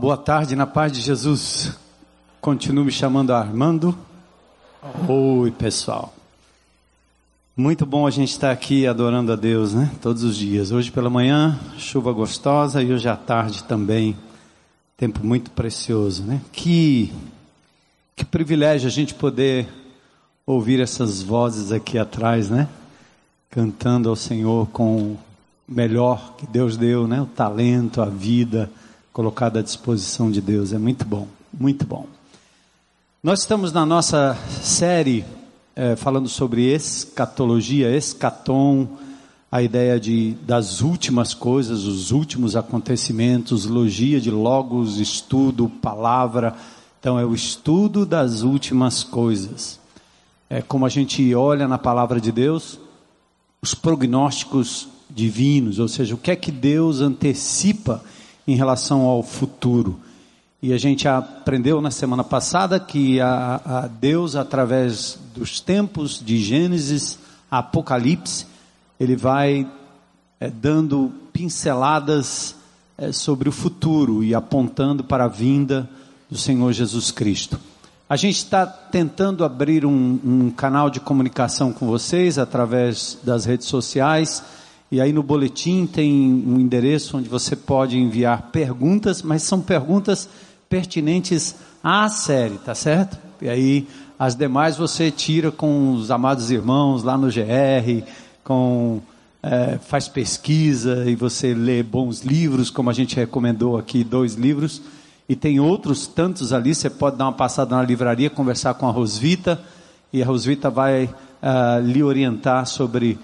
Boa tarde, na paz de Jesus. Continuo me chamando Armando. Oi, pessoal. Muito bom a gente estar aqui adorando a Deus, né? Todos os dias. Hoje pela manhã, chuva gostosa e hoje à tarde também. Tempo muito precioso, né? Que, que privilégio a gente poder ouvir essas vozes aqui atrás, né? Cantando ao Senhor com o melhor que Deus deu, né? O talento, a vida colocado à disposição de Deus. É muito bom, muito bom. Nós estamos na nossa série é, falando sobre escatologia, escatom, a ideia de, das últimas coisas, os últimos acontecimentos, logia de logos, estudo, palavra. Então, é o estudo das últimas coisas. É como a gente olha na palavra de Deus, os prognósticos divinos, ou seja, o que é que Deus antecipa em relação ao futuro. E a gente aprendeu na semana passada que a, a Deus, através dos tempos de Gênesis Apocalipse, ele vai é, dando pinceladas é, sobre o futuro e apontando para a vinda do Senhor Jesus Cristo. A gente está tentando abrir um, um canal de comunicação com vocês através das redes sociais e aí no boletim tem um endereço onde você pode enviar perguntas, mas são perguntas pertinentes à série, tá certo? E aí as demais você tira com os amados irmãos lá no GR, com é, faz pesquisa e você lê bons livros, como a gente recomendou aqui, dois livros. E tem outros tantos ali, você pode dar uma passada na livraria, conversar com a Rosvita, e a Rosvita vai uh, lhe orientar sobre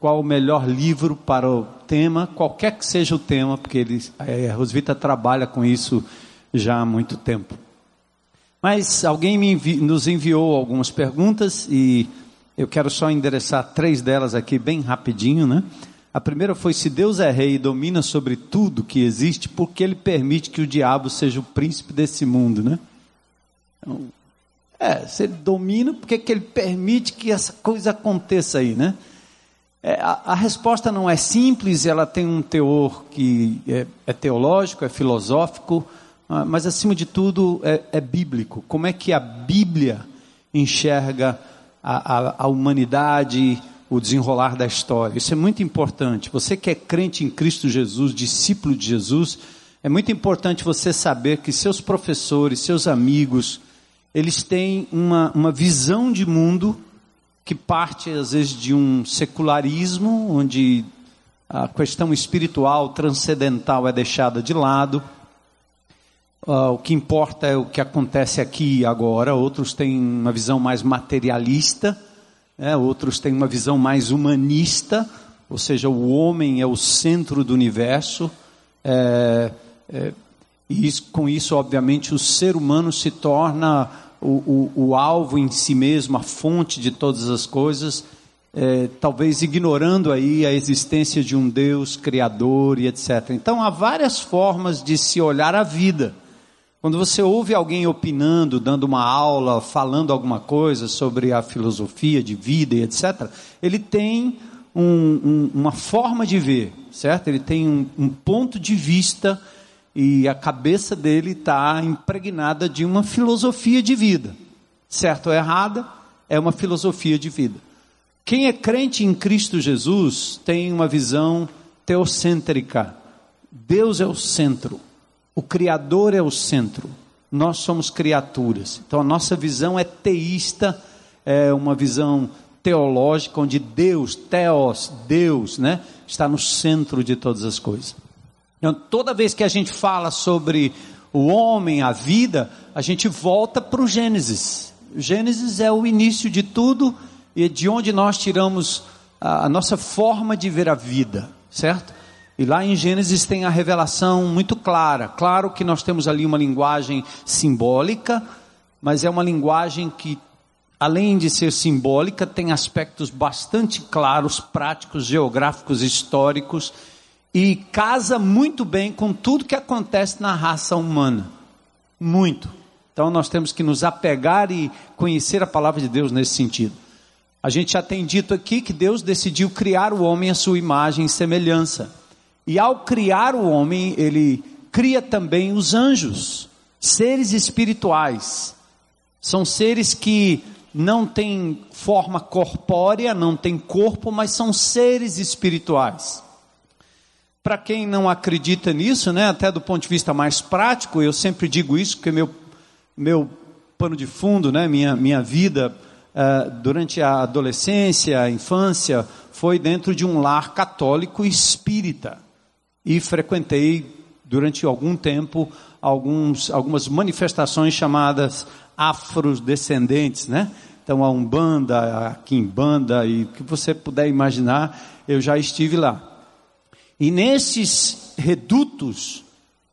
qual o melhor livro para o tema, qualquer que seja o tema, porque ele, a Rosvita trabalha com isso já há muito tempo. Mas alguém envi, nos enviou algumas perguntas e eu quero só endereçar três delas aqui bem rapidinho, né? A primeira foi se Deus é rei e domina sobre tudo que existe, por que ele permite que o diabo seja o príncipe desse mundo, né? Então, é, se ele domina, por que, que ele permite que essa coisa aconteça aí, né? É, a, a, resposta não é simples, ela tem um teor que é, é teológico, é filosófico, ah, mas acima de tudo é, é, bíblico. Como é que a Bíblia enxerga a, a, a humanidade, o desenrolar da história? Isso é muito importante. Você que é crente em Cristo Jesus, discípulo de Jesus, é muito importante você saber que seus professores, seus amigos, eles têm uma, uma visão de mundo que parte às vezes de um secularismo, onde a questão espiritual, transcendental é deixada de lado. Uh, o que importa é o que acontece aqui e agora. Outros têm uma visão mais materialista, né? outros têm uma visão mais humanista, ou seja, o homem é o centro do universo. É, é, e isso, com isso, obviamente, o ser humano se torna o, o, o alvo em si mesmo, a fonte de todas as coisas, é, talvez ignorando aí a existência de um Deus criador e etc. Então há várias formas de se olhar a vida. Quando você ouve alguém opinando, dando uma aula, falando alguma coisa sobre a filosofia de vida e etc., ele tem um, um, uma forma de ver, certo? Ele tem um, um ponto de vista e a cabeça dele está impregnada de uma filosofia de vida. Certo ou errada, é uma filosofia de vida. Quem é crente em Cristo Jesus tem uma visão teocêntrica. Deus é o centro, o Criador é o centro, nós somos criaturas. Então a nossa visão é teísta, é uma visão teológica, onde Deus, Teos, Deus, né, está no centro de todas as coisas. Então, toda vez que a gente fala sobre o homem, a vida, a gente volta para o Gênesis. O Gênesis é o início de tudo e de onde nós tiramos a, a nossa forma de ver a vida, certo? E lá em Gênesis tem a revelação muito clara. Claro que nós temos ali uma linguagem simbólica, mas é uma linguagem que, além de ser simbólica, tem aspectos bastante claros, práticos, geográficos, históricos e casa muito bem com tudo que acontece na raça humana. Muito. Então nós temos que nos apegar e conhecer a palavra de Deus nesse sentido. A gente já tem dito aqui que Deus decidiu criar o homem à sua imagem e semelhança. E ao criar o homem, ele cria também os anjos, seres espirituais. São seres que não têm forma corpórea, não têm corpo, mas são seres espirituais. Para quem não acredita nisso, né, até do ponto de vista mais prático, eu sempre digo isso, porque meu, meu pano de fundo, né, minha, minha vida uh, durante a adolescência, a infância, foi dentro de um lar católico espírita. E frequentei durante algum tempo alguns, algumas manifestações chamadas afrodescendentes, né? Então a Umbanda, a Quimbanda e o que você puder imaginar, eu já estive lá. E nesses redutos,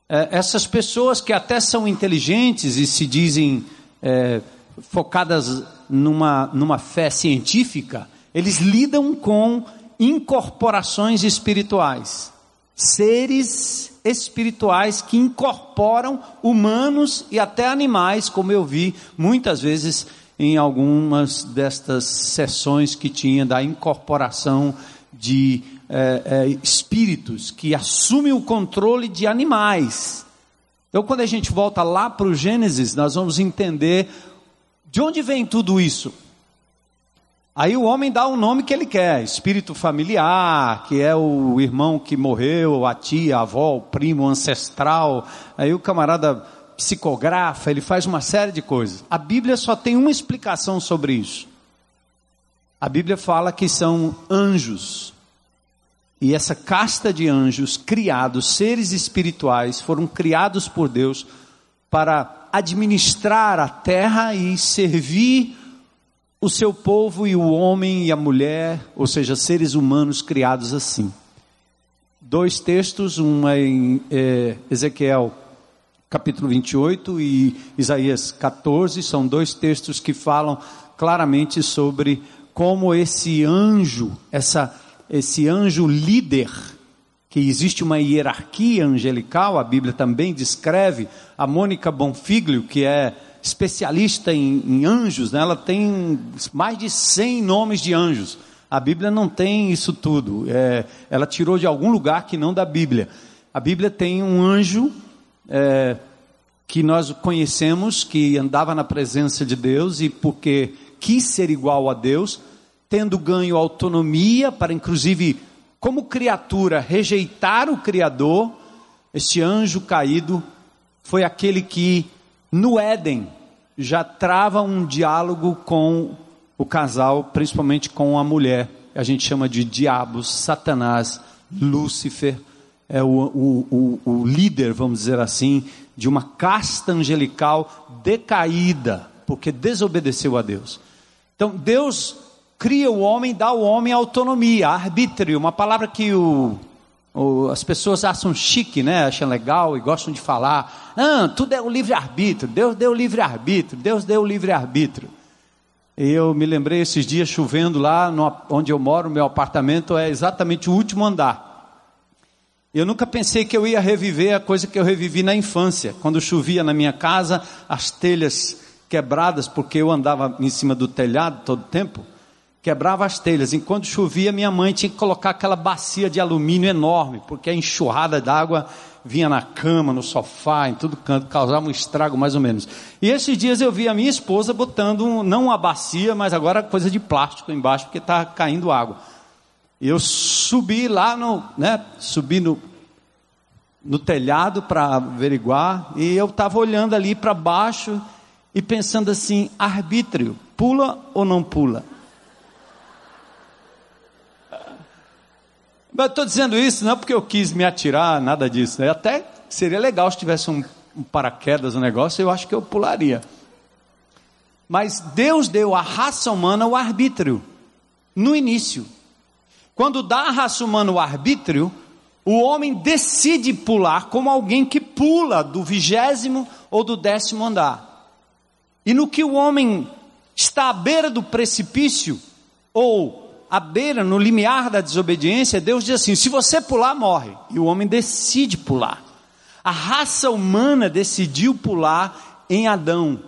eh, essas pessoas que até são inteligentes e se dizem eh, focadas numa, numa fé científica, eles lidam com incorporações espirituais, seres espirituais que incorporam humanos e até animais, como eu vi muitas vezes em algumas destas sessões que tinha da incorporação de é, é, espíritos que assumem o controle de animais. Então, quando a gente volta lá para o Gênesis, nós vamos entender de onde vem tudo isso. Aí o homem dá o nome que ele quer, espírito familiar, que é o irmão que morreu, a tia, a avó, o primo ancestral. Aí o camarada psicografa, ele faz uma série de coisas. A Bíblia só tem uma explicação sobre isso. A Bíblia fala que são anjos. E essa casta de anjos criados, seres espirituais, foram criados por Deus para administrar a terra e servir o seu povo e o homem e a mulher, ou seja, seres humanos criados assim. Dois textos, um é em é, Ezequiel capítulo 28 e Isaías 14, são dois textos que falam claramente sobre como esse anjo, essa, esse anjo líder, que existe uma hierarquia angelical, a Bíblia também descreve, a Mônica Bonfiglio, que é especialista em, em anjos, né? ela tem mais de 100 nomes de anjos. A Bíblia não tem isso tudo. É, ela tirou de algum lugar que não da Bíblia. A Bíblia tem um anjo é, que nós conhecemos, que andava na presença de Deus e porque quis ser igual a Deus, tendo ganho autonomia para, inclusive, como criatura, rejeitar o Criador. Este anjo caído foi aquele que, no Éden, já trava um diálogo com o casal, principalmente com a mulher. A gente chama de diabos, Satanás, Lúcifer, é o, o, o, o líder, vamos dizer assim, de uma casta angelical decaída, porque desobedeceu a Deus. Então Deus cria o homem, dá ao homem autonomia, arbítrio, uma palavra que o as pessoas acham chique, né? Acham legal e gostam de falar. Ah, tudo é o livre-arbítrio. Deus deu o livre-arbítrio. Deus deu o livre-arbítrio. Eu me lembrei esses dias chovendo lá no, onde eu moro, meu apartamento é exatamente o último andar. Eu nunca pensei que eu ia reviver a coisa que eu revivi na infância. Quando chovia na minha casa, as telhas quebradas, porque eu andava em cima do telhado todo o tempo quebrava as telhas. Enquanto chovia, minha mãe tinha que colocar aquela bacia de alumínio enorme, porque a enxurrada d'água vinha na cama, no sofá, em tudo canto, causava um estrago mais ou menos. E esses dias eu vi a minha esposa botando, um, não uma bacia, mas agora coisa de plástico embaixo, porque estava caindo água. E eu subi lá no, né, subi no, no telhado para averiguar, e eu estava olhando ali para baixo e pensando assim, arbítrio, pula ou não pula? Mas estou dizendo isso não é porque eu quis me atirar, nada disso. Né? Até seria legal se tivesse um, um paraquedas, um negócio, eu acho que eu pularia. Mas Deus deu à raça humana o arbítrio, no início. Quando dá à raça humana o arbítrio, o homem decide pular como alguém que pula do vigésimo ou do décimo andar. E no que o homem está à beira do precipício, ou à beira, no limiar da desobediência, Deus diz assim: se você pular, morre. E o homem decide pular. A raça humana decidiu pular em Adão,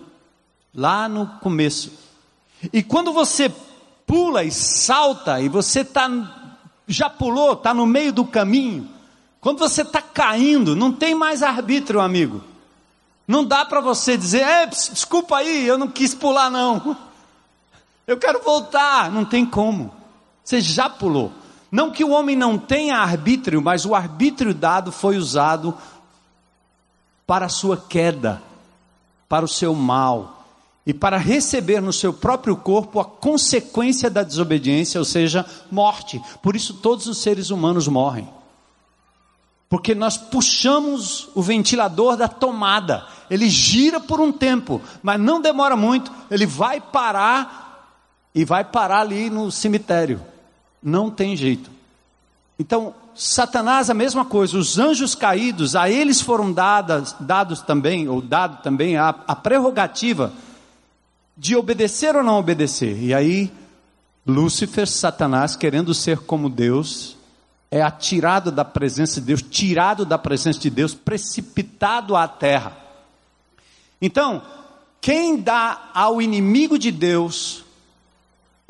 lá no começo. E quando você pula e salta, e você tá, já pulou, está no meio do caminho, Quando você está caindo, não tem mais arbítrio, amigo. Não dá para você dizer, é, desculpa aí, eu não quis pular não. Eu quero voltar. Não tem como. Você já pulou. Não que o homem não tenha arbítrio, mas o arbítrio dado foi usado para a sua queda, para o seu mal e para receber no seu próprio corpo a consequência da desobediência, ou seja, morte. Por isso todos os seres humanos morrem. Porque nós puxamos o ventilador da tomada. Ele gira por um tempo, mas não demora muito, ele vai parar e vai parar ali no cemitério. Não tem jeito. Então, Satanás a mesma coisa, os anjos caídos, a eles foram dadas, dados também, ou dado também a, a prerrogativa de obedecer ou não obedecer. E aí, Lúcifer, Satanás, querendo ser como Deus, é atirado da presença de Deus, tirado da presença de Deus, precipitado à terra. Então, quem dá ao inimigo de Deus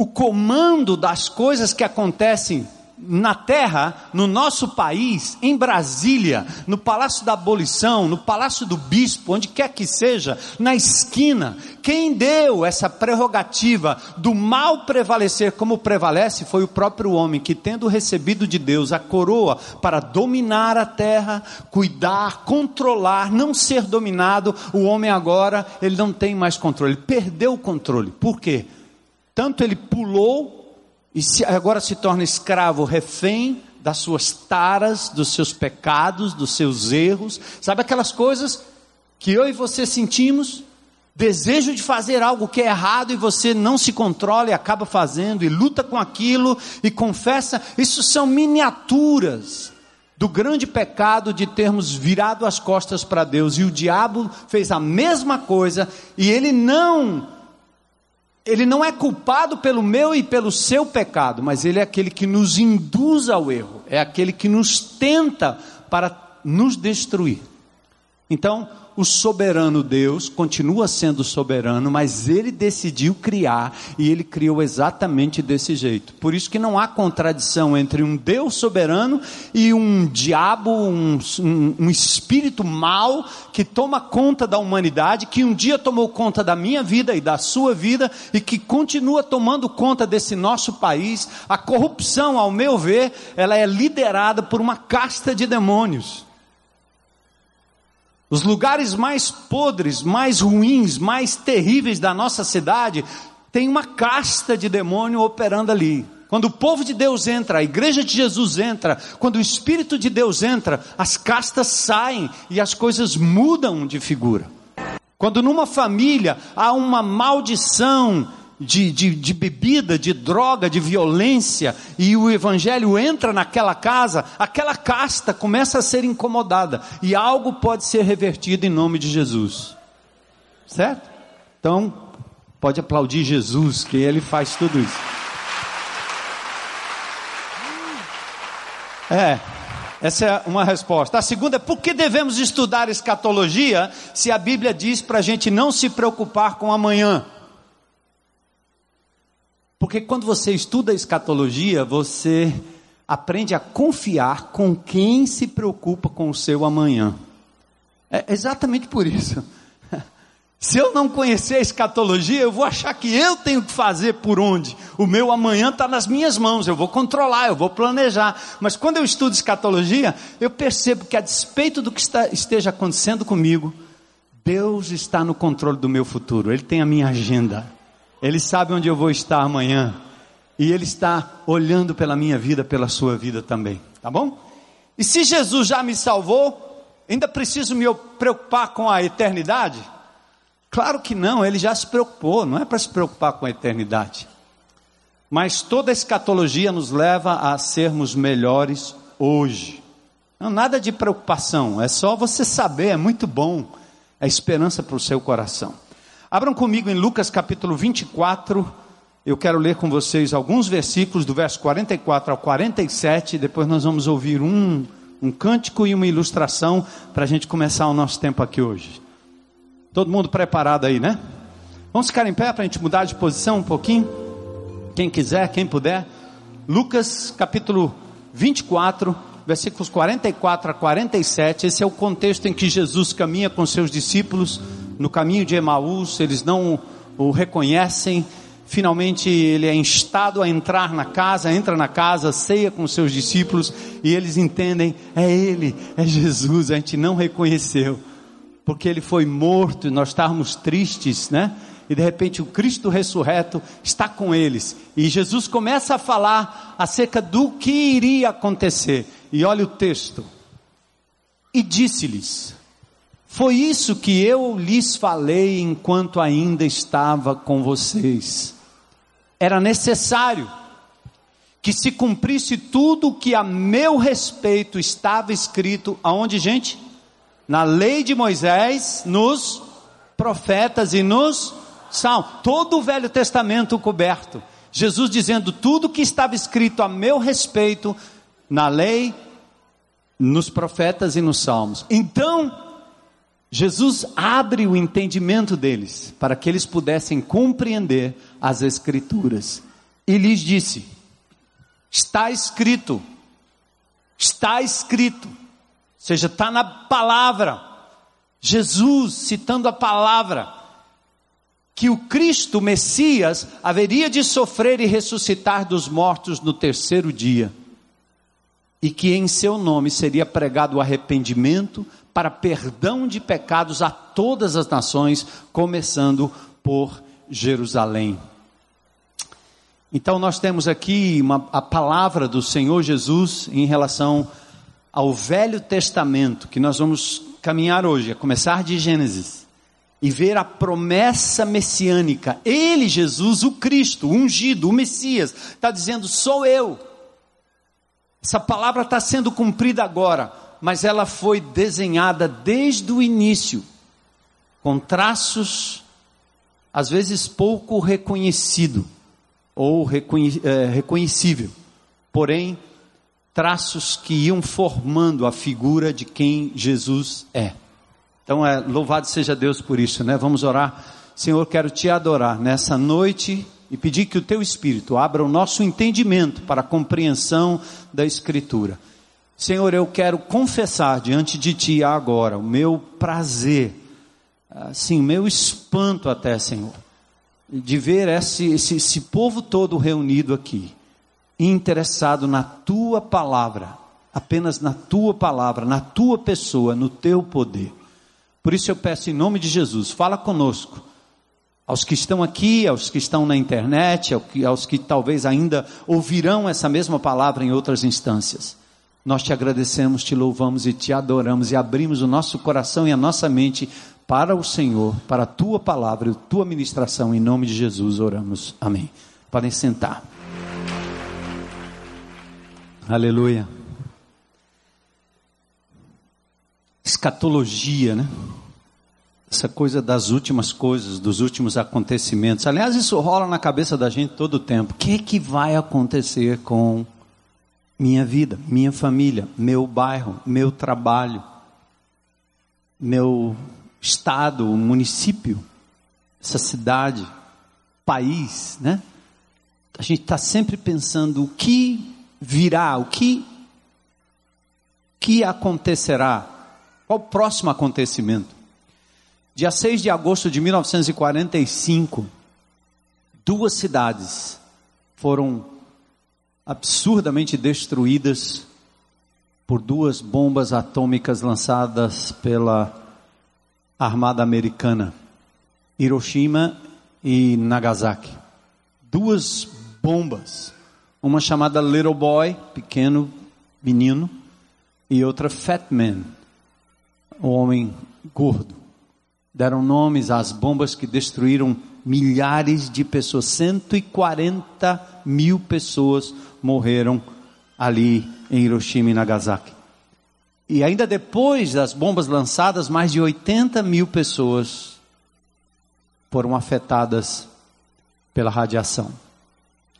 o comando das coisas que acontecem na terra, no nosso país, em Brasília, no Palácio da Abolição, no Palácio do Bispo, onde quer que seja, na esquina, quem deu essa prerrogativa do mal prevalecer como prevalece foi o próprio homem que, tendo recebido de Deus a coroa para dominar a terra, cuidar, controlar, não ser dominado, o homem agora, ele não tem mais controle, perdeu o controle. Por quê? Tanto ele pulou e se, agora se torna escravo, refém das suas taras, dos seus pecados, dos seus erros. Sabe aquelas coisas que eu e você sentimos? Desejo de fazer algo que é errado e você não se controla e acaba fazendo e luta com aquilo e confessa. Isso são miniaturas do grande pecado de termos virado as costas para Deus e o diabo fez a mesma coisa e ele não ele não é culpado pelo meu e pelo seu pecado, mas ele é aquele que nos induz ao erro, é aquele que nos tenta para nos destruir. Então, o soberano Deus continua sendo soberano, mas ele decidiu criar e ele criou exatamente desse jeito. Por isso que não há contradição entre um Deus soberano e um diabo, um, um, um espírito mau que toma conta da humanidade, que um dia tomou conta da minha vida e da sua vida e que continua tomando conta desse nosso país. A corrupção, ao meu ver, ela é liderada por uma casta de demônios. Os lugares mais podres, mais ruins, mais terríveis da nossa cidade, tem uma casta de demônio operando ali. Quando o povo de Deus entra, a igreja de Jesus entra, quando o Espírito de Deus entra, as castas saem e as coisas mudam de figura. Quando numa família há uma maldição de, de, de, bebida, de droga, de violência, e o evangelho entra naquela casa, aquela casta começa a ser incomodada, e algo pode ser revertido em nome de Jesus. Certo? Então, pode aplaudir Jesus, que ele faz tudo isso. É, essa é uma resposta. A segunda é por que devemos estudar escatologia se a Bíblia diz para a gente não se preocupar com amanhã? Porque quando você estuda escatologia, você aprende a confiar com quem se preocupa com o seu amanhã. É exatamente por isso. Se eu não conhecer a escatologia, eu vou achar que eu tenho que fazer por onde. O meu amanhã está nas minhas mãos, eu vou controlar, eu vou planejar. Mas quando eu estudo escatologia, eu percebo que a despeito do que está, esteja acontecendo comigo, Deus está no controle do meu futuro, Ele tem a minha agenda. Ele sabe onde eu vou estar amanhã. E Ele está olhando pela minha vida, pela sua vida também. Tá bom? E se Jesus já me salvou, ainda preciso me preocupar com a eternidade? Claro que não, ele já se preocupou, não é para se preocupar com a eternidade. Mas toda a escatologia nos leva a sermos melhores hoje. Não, nada de preocupação, é só você saber, é muito bom, é esperança para o seu coração. Abram comigo em Lucas capítulo 24. Eu quero ler com vocês alguns versículos do verso 44 ao 47. Depois nós vamos ouvir um, um cântico e uma ilustração para a gente começar o nosso tempo aqui hoje. Todo mundo preparado aí, né? Vamos ficar em pé para a gente mudar de posição um pouquinho? Quem quiser, quem puder. Lucas capítulo 24, versículos 44 a 47. Esse é o contexto em que Jesus caminha com seus discípulos no caminho de Emaús, eles não o reconhecem. Finalmente ele é instado a entrar na casa, entra na casa, ceia com seus discípulos e eles entendem: é ele, é Jesus. A gente não reconheceu, porque ele foi morto e nós estávamos tristes, né? e de repente o Cristo ressurreto está com eles. E Jesus começa a falar acerca do que iria acontecer. E olha o texto. E disse-lhes: Foi isso que eu lhes falei enquanto ainda estava com vocês. Era necessário que se cumprisse tudo o que a meu respeito estava escrito, aonde, gente? Na lei de Moisés, nos profetas e nos São, todo o Velho Testamento coberto. Jesus dizendo tudo que estava escrito a meu respeito na lei, nos profetas e nos salmos. Então, Jesus abre o entendimento deles para que eles pudessem compreender as Escrituras. E lhes disse: Está escrito, está escrito, ou seja, está na palavra. Jesus citando a palavra que o Cristo, o Messias, haveria de sofrer e ressuscitar dos mortos no terceiro dia, e que em seu nome seria pregado o arrependimento para perdão de pecados a todas as nações, começando por Jerusalém. Então nós temos aqui uma, a palavra do Senhor Jesus em relação ao Velho Testamento, que nós vamos caminhar hoje, a começar de Gênesis e ver a promessa messiânica. Ele, Jesus, o Cristo, o ungido, o Messias, está dizendo: sou eu. Essa palavra está sendo cumprida agora, mas ela foi desenhada desde o início, com traços, às vezes pouco reconhecido ou reconhe é, reconhecível, porém, traços que iam formando a figura de quem Jesus é. Então, é, louvado seja Deus por isso, né? Vamos orar. Senhor, quero te adorar nessa noite e pedir que o teu Espírito abra o nosso entendimento para a compreensão da Escritura. Senhor, eu quero confessar diante de ti agora o meu prazer, assim, o meu espanto até, Senhor, de ver esse, esse, esse povo todo reunido aqui, interessado na tua palavra, apenas na tua palavra, na tua pessoa, no teu poder. Por isso eu peço em nome de Jesus, fala conosco. Aos que estão aqui, aos que estão na internet, aos que talvez ainda ouvirão essa mesma palavra em outras instâncias. Nós te agradecemos, te louvamos e te adoramos e abrimos o nosso coração e a nossa mente para o Senhor, para a tua palavra e a tua ministração. Em nome de Jesus oramos. Amém. Podem sentar. Aleluia. escatologia, né? Essa coisa das últimas coisas, dos últimos acontecimentos. Aliás, isso rola na cabeça da gente todo o tempo. O que, é que vai acontecer com minha vida, minha família, meu bairro, meu trabalho, meu estado, município, essa cidade, país, né? A gente está sempre pensando o que virá, o que, que acontecerá qual o próximo acontecimento? Dia 6 de agosto de 1945, duas cidades foram absurdamente destruídas por duas bombas atômicas lançadas pela Armada Americana, Hiroshima e Nagasaki. Duas bombas, uma chamada Little Boy, pequeno menino, e outra Fat Man, o homem gordo. Deram nomes às bombas que destruíram milhares de pessoas. 140 mil pessoas morreram ali em Hiroshima e Nagasaki. E ainda depois das bombas lançadas, mais de 80 mil pessoas foram afetadas pela radiação.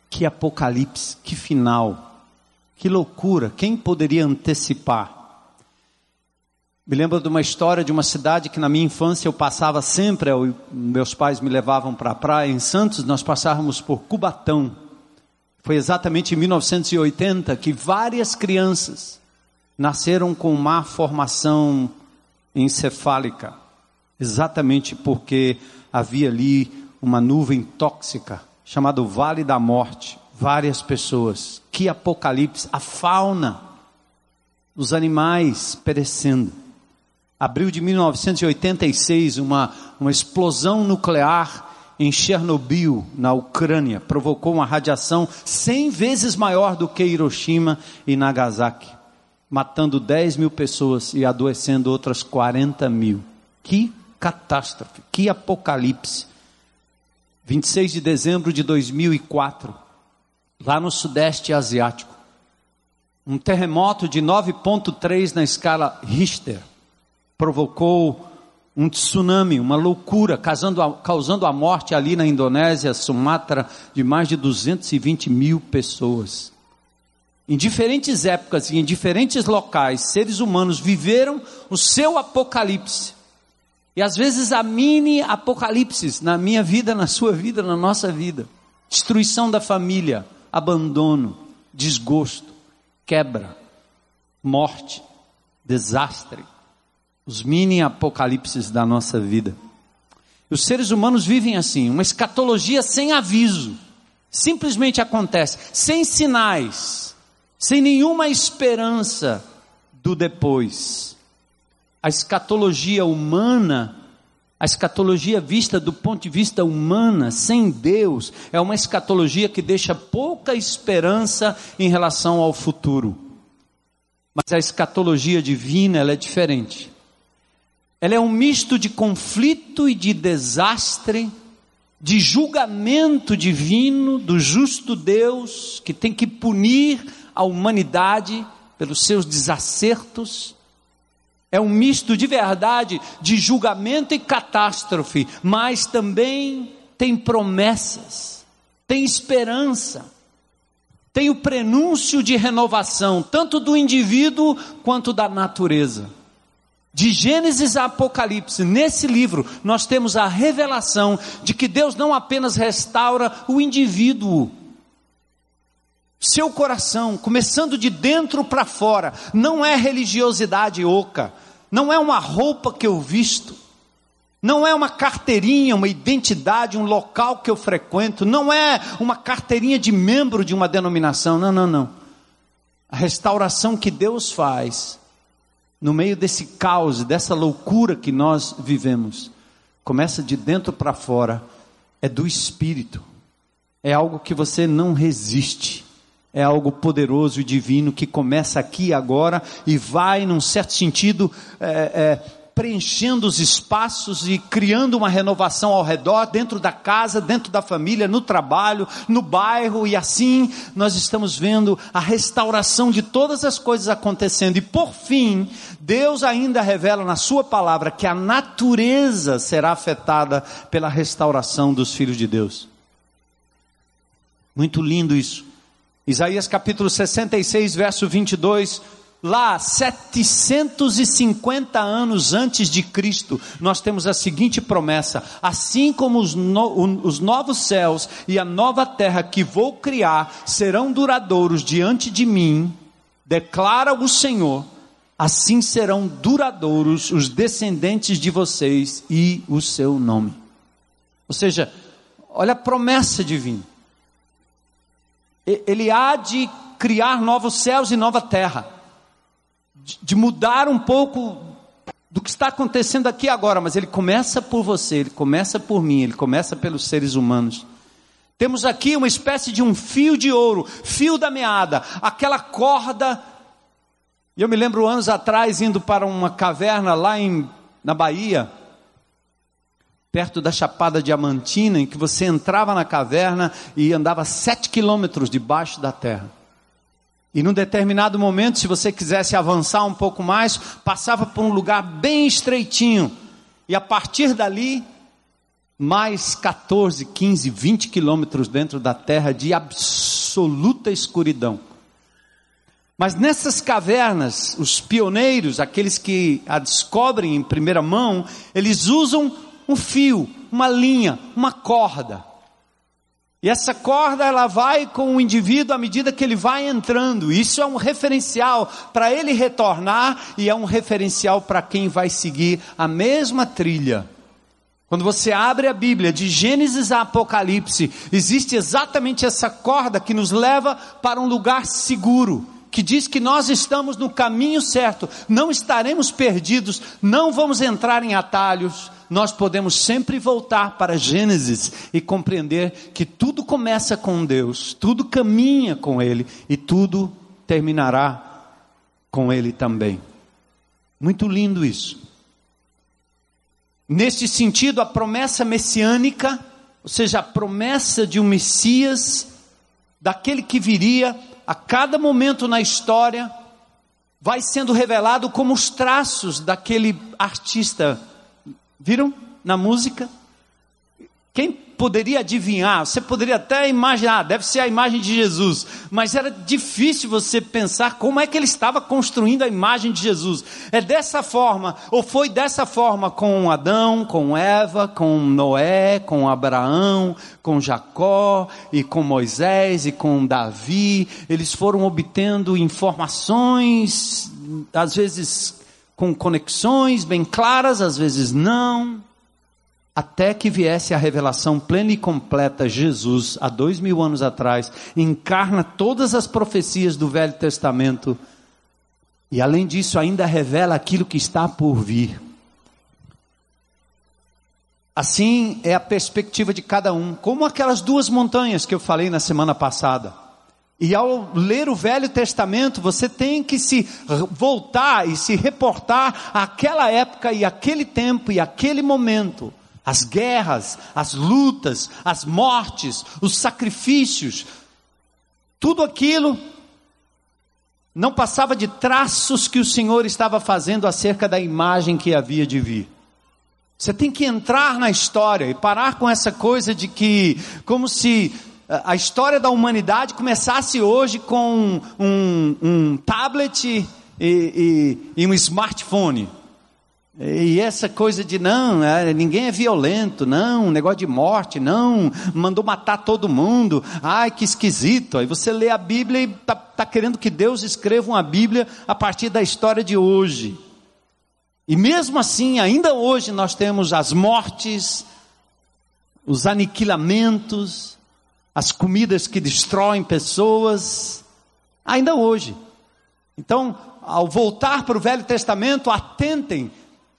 Que apocalipse, que final, que loucura. Quem poderia antecipar? Me lembro de uma história de uma cidade que na minha infância eu passava sempre, eu, meus pais me levavam para a praia em Santos, nós passávamos por Cubatão. Foi exatamente em 1980 que várias crianças nasceram com má formação encefálica, exatamente porque havia ali uma nuvem tóxica chamada Vale da Morte. Várias pessoas. Que apocalipse! A fauna, os animais perecendo. Abril de 1986, uma, uma explosão nuclear em Chernobyl, na Ucrânia, provocou uma radiação 100 vezes maior do que Hiroshima e Nagasaki, matando 10 mil pessoas e adoecendo outras 40 mil. Que catástrofe, que apocalipse. 26 de dezembro de 2004, lá no Sudeste Asiático, um terremoto de 9,3 na escala Richter provocou um tsunami, uma loucura, causando a, causando a morte ali na Indonésia, Sumatra, de mais de 220 mil pessoas. Em diferentes épocas e em diferentes locais, seres humanos viveram o seu apocalipse. E às vezes a mini apocalipse na minha vida, na sua vida, na nossa vida. Destruição da família, abandono, desgosto, quebra, morte, desastre os mini apocalipses da nossa vida. Os seres humanos vivem assim, uma escatologia sem aviso. Simplesmente acontece, sem sinais, sem nenhuma esperança do depois. A escatologia humana, a escatologia vista do ponto de vista humana, sem Deus, é uma escatologia que deixa pouca esperança em relação ao futuro. Mas a escatologia divina, ela é diferente. Ela é um misto de conflito e de desastre, de julgamento divino do justo Deus que tem que punir a humanidade pelos seus desacertos. É um misto de verdade, de julgamento e catástrofe, mas também tem promessas, tem esperança, tem o prenúncio de renovação, tanto do indivíduo quanto da natureza. De Gênesis a Apocalipse, nesse livro, nós temos a revelação de que Deus não apenas restaura o indivíduo, seu coração, começando de dentro para fora, não é religiosidade oca, não é uma roupa que eu visto, não é uma carteirinha, uma identidade, um local que eu frequento, não é uma carteirinha de membro de uma denominação, não, não, não. A restauração que Deus faz no meio desse caos, dessa loucura que nós vivemos, começa de dentro para fora, é do espírito, é algo que você não resiste, é algo poderoso e divino que começa aqui agora e vai, num certo sentido, é, é, preenchendo os espaços e criando uma renovação ao redor, dentro da casa, dentro da família, no trabalho, no bairro, e assim nós estamos vendo a restauração de todas as coisas acontecendo. E por fim, Deus ainda revela na Sua palavra que a natureza será afetada pela restauração dos filhos de Deus. Muito lindo isso. Isaías capítulo 66, verso 22 lá 750 anos antes de Cristo, nós temos a seguinte promessa: assim como os, no, os, novos céus e a nova terra que vou criar serão duradouros diante de mim, declara o Senhor, assim serão duradouros os descendentes de vocês e o seu nome. Ou seja, olha a promessa divina. Ele há de criar novos céus e nova terra de mudar um pouco do que está acontecendo aqui agora, mas ele começa por você, ele começa por mim, ele começa pelos seres humanos. Temos aqui uma espécie de um fio de ouro, fio da meada, aquela corda. E eu me lembro anos atrás indo para uma caverna lá em, na Bahia, perto da Chapada Diamantina, em que você entrava na caverna e andava sete quilômetros debaixo da terra. E num determinado momento, se você quisesse avançar um pouco mais, passava por um lugar bem estreitinho. E a partir dali, mais 14, 15, 20 quilômetros dentro da terra de absoluta escuridão. Mas nessas cavernas, os pioneiros, aqueles que a descobrem em primeira mão, eles usam um fio, uma linha, uma corda. E essa corda ela vai com o indivíduo à medida que ele vai entrando. Isso é um referencial para ele retornar e é um referencial para quem vai seguir a mesma trilha. Quando você abre a Bíblia, de Gênesis a Apocalipse, existe exatamente essa corda que nos leva para um lugar seguro, que diz que nós estamos no caminho certo, não estaremos perdidos, não vamos entrar em atalhos, nós podemos sempre voltar para Gênesis e compreender que tudo começa com Deus, tudo caminha com Ele e tudo terminará com Ele também. Muito lindo isso. Neste sentido, a promessa messiânica, ou seja, a promessa de um Messias, daquele que viria a cada momento na história, vai sendo revelado como os traços daquele artista Viram na música? Quem poderia adivinhar? Você poderia até imaginar, deve ser a imagem de Jesus, mas era difícil você pensar como é que ele estava construindo a imagem de Jesus. É dessa forma, ou foi dessa forma com Adão, com Eva, com Noé, com Abraão, com Jacó e com Moisés e com Davi. Eles foram obtendo informações, às vezes com conexões bem claras, às vezes não, até que viesse a revelação plena e completa, Jesus, há dois mil anos atrás, encarna todas as profecias do Velho Testamento e, além disso, ainda revela aquilo que está por vir. Assim é a perspectiva de cada um, como aquelas duas montanhas que eu falei na semana passada. E ao ler o Velho Testamento, você tem que se voltar e se reportar àquela época e aquele tempo e aquele momento. As guerras, as lutas, as mortes, os sacrifícios, tudo aquilo não passava de traços que o Senhor estava fazendo acerca da imagem que havia de vir. Você tem que entrar na história e parar com essa coisa de que, como se a história da humanidade começasse hoje com um, um tablet e, e, e, um smartphone. E essa coisa de não, é, ninguém é violento, não, negócio de morte, não, mandou matar todo mundo, ai que esquisito. Aí você lê a Bíblia e está tá querendo que Deus escreva uma Bíblia a partir da história de hoje. E mesmo assim, ainda hoje nós temos as mortes, os aniquilamentos, as comidas que destroem pessoas, ainda hoje. Então, ao voltar para o Velho Testamento, atentem.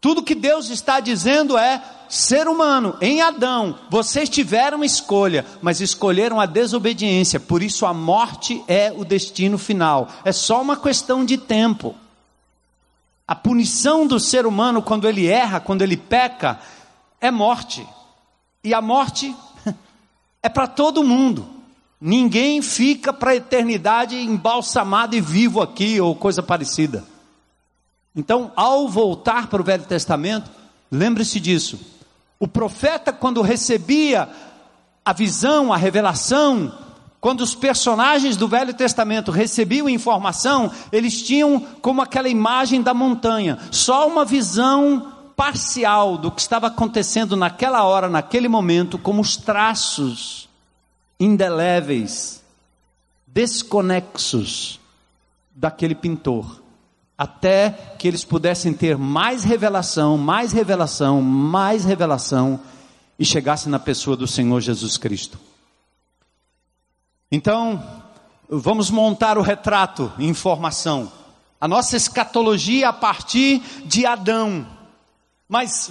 Tudo que Deus está dizendo é: ser humano, em Adão, vocês tiveram escolha, mas escolheram a desobediência, por isso a morte é o destino final. É só uma questão de tempo. A punição do ser humano quando ele erra, quando ele peca, é morte. E a morte é para todo mundo. Ninguém fica para a eternidade embalsamado e vivo aqui ou coisa parecida. Então, ao voltar para o Velho Testamento, lembre-se disso. O profeta, quando recebia a visão, a revelação, quando os personagens do Velho Testamento recebiam informação, eles tinham como aquela imagem da montanha, só uma visão parcial do que estava acontecendo naquela hora, naquele momento, como os traços indeléveis, desconexos daquele pintor, até que eles pudessem ter mais revelação, mais revelação, mais revelação e chegassem na pessoa do Senhor Jesus Cristo. Então, vamos montar o retrato em informação. A nossa escatologia a partir de Adão mas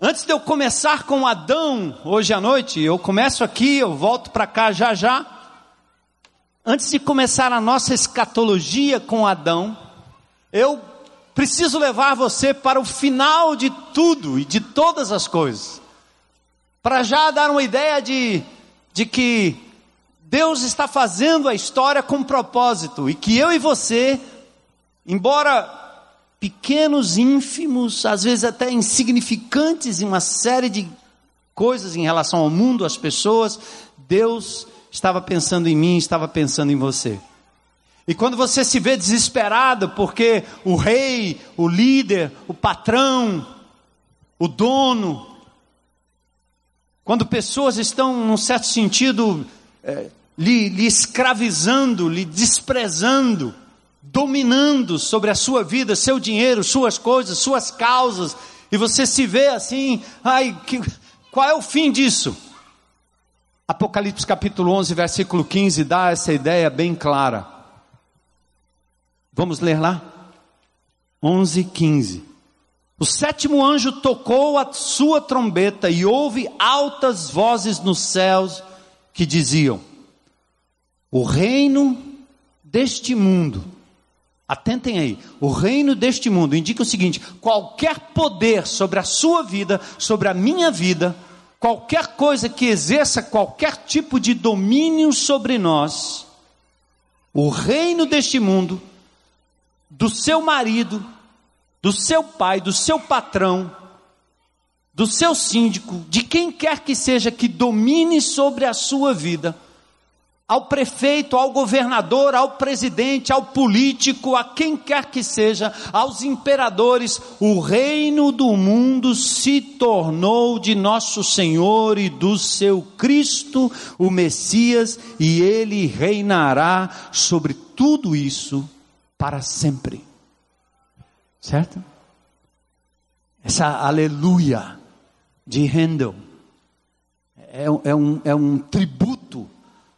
antes de eu começar com Adão hoje à noite, eu começo aqui, eu volto para cá já já. Antes de começar a nossa escatologia com Adão, eu preciso levar você para o final de tudo e de todas as coisas. Para já dar uma ideia de, de que Deus está fazendo a história com propósito e que eu e você, embora pequenos, ínfimos, às vezes até insignificantes em uma série de coisas em relação ao mundo, às pessoas, Deus estava pensando em mim, estava pensando em você. E quando você se vê desesperado porque o rei, o líder, o patrão, o dono, quando pessoas estão, num certo sentido, é, lhe, lhe escravizando, lhe desprezando, dominando sobre a sua vida, seu dinheiro, suas coisas, suas causas, e você se vê assim, ai, que, qual é o fim disso? Apocalipse capítulo 11, versículo 15 dá essa ideia bem clara. Vamos ler lá? 11, 15. O sétimo anjo tocou a sua trombeta e houve altas vozes nos céus que diziam: O reino deste mundo, atentem aí, o reino deste mundo indica o seguinte: qualquer poder sobre a sua vida, sobre a minha vida, qualquer coisa que exerça qualquer tipo de domínio sobre nós, o reino deste mundo, do seu marido, do seu pai, do seu patrão, do seu síndico, de quem quer que seja que domine sobre a sua vida, ao prefeito, ao governador, ao presidente, ao político, a quem quer que seja, aos imperadores, o reino do mundo se tornou de nosso Senhor e do seu Cristo, o Messias, e ele reinará sobre tudo isso para sempre. Certo? Essa aleluia de Handel é, é, um, é um tributo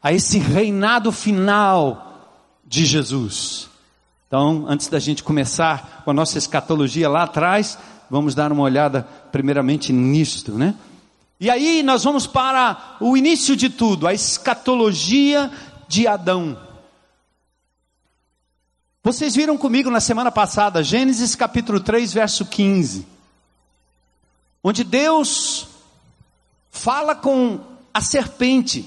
a esse reinado final de Jesus. Então, antes da gente começar com a nossa escatologia lá atrás, vamos dar uma olhada primeiramente nisto, né? E aí nós vamos para o início de tudo, a escatologia de Adão. Vocês viram comigo na semana passada, Gênesis capítulo 3, verso 15, onde Deus fala com a serpente.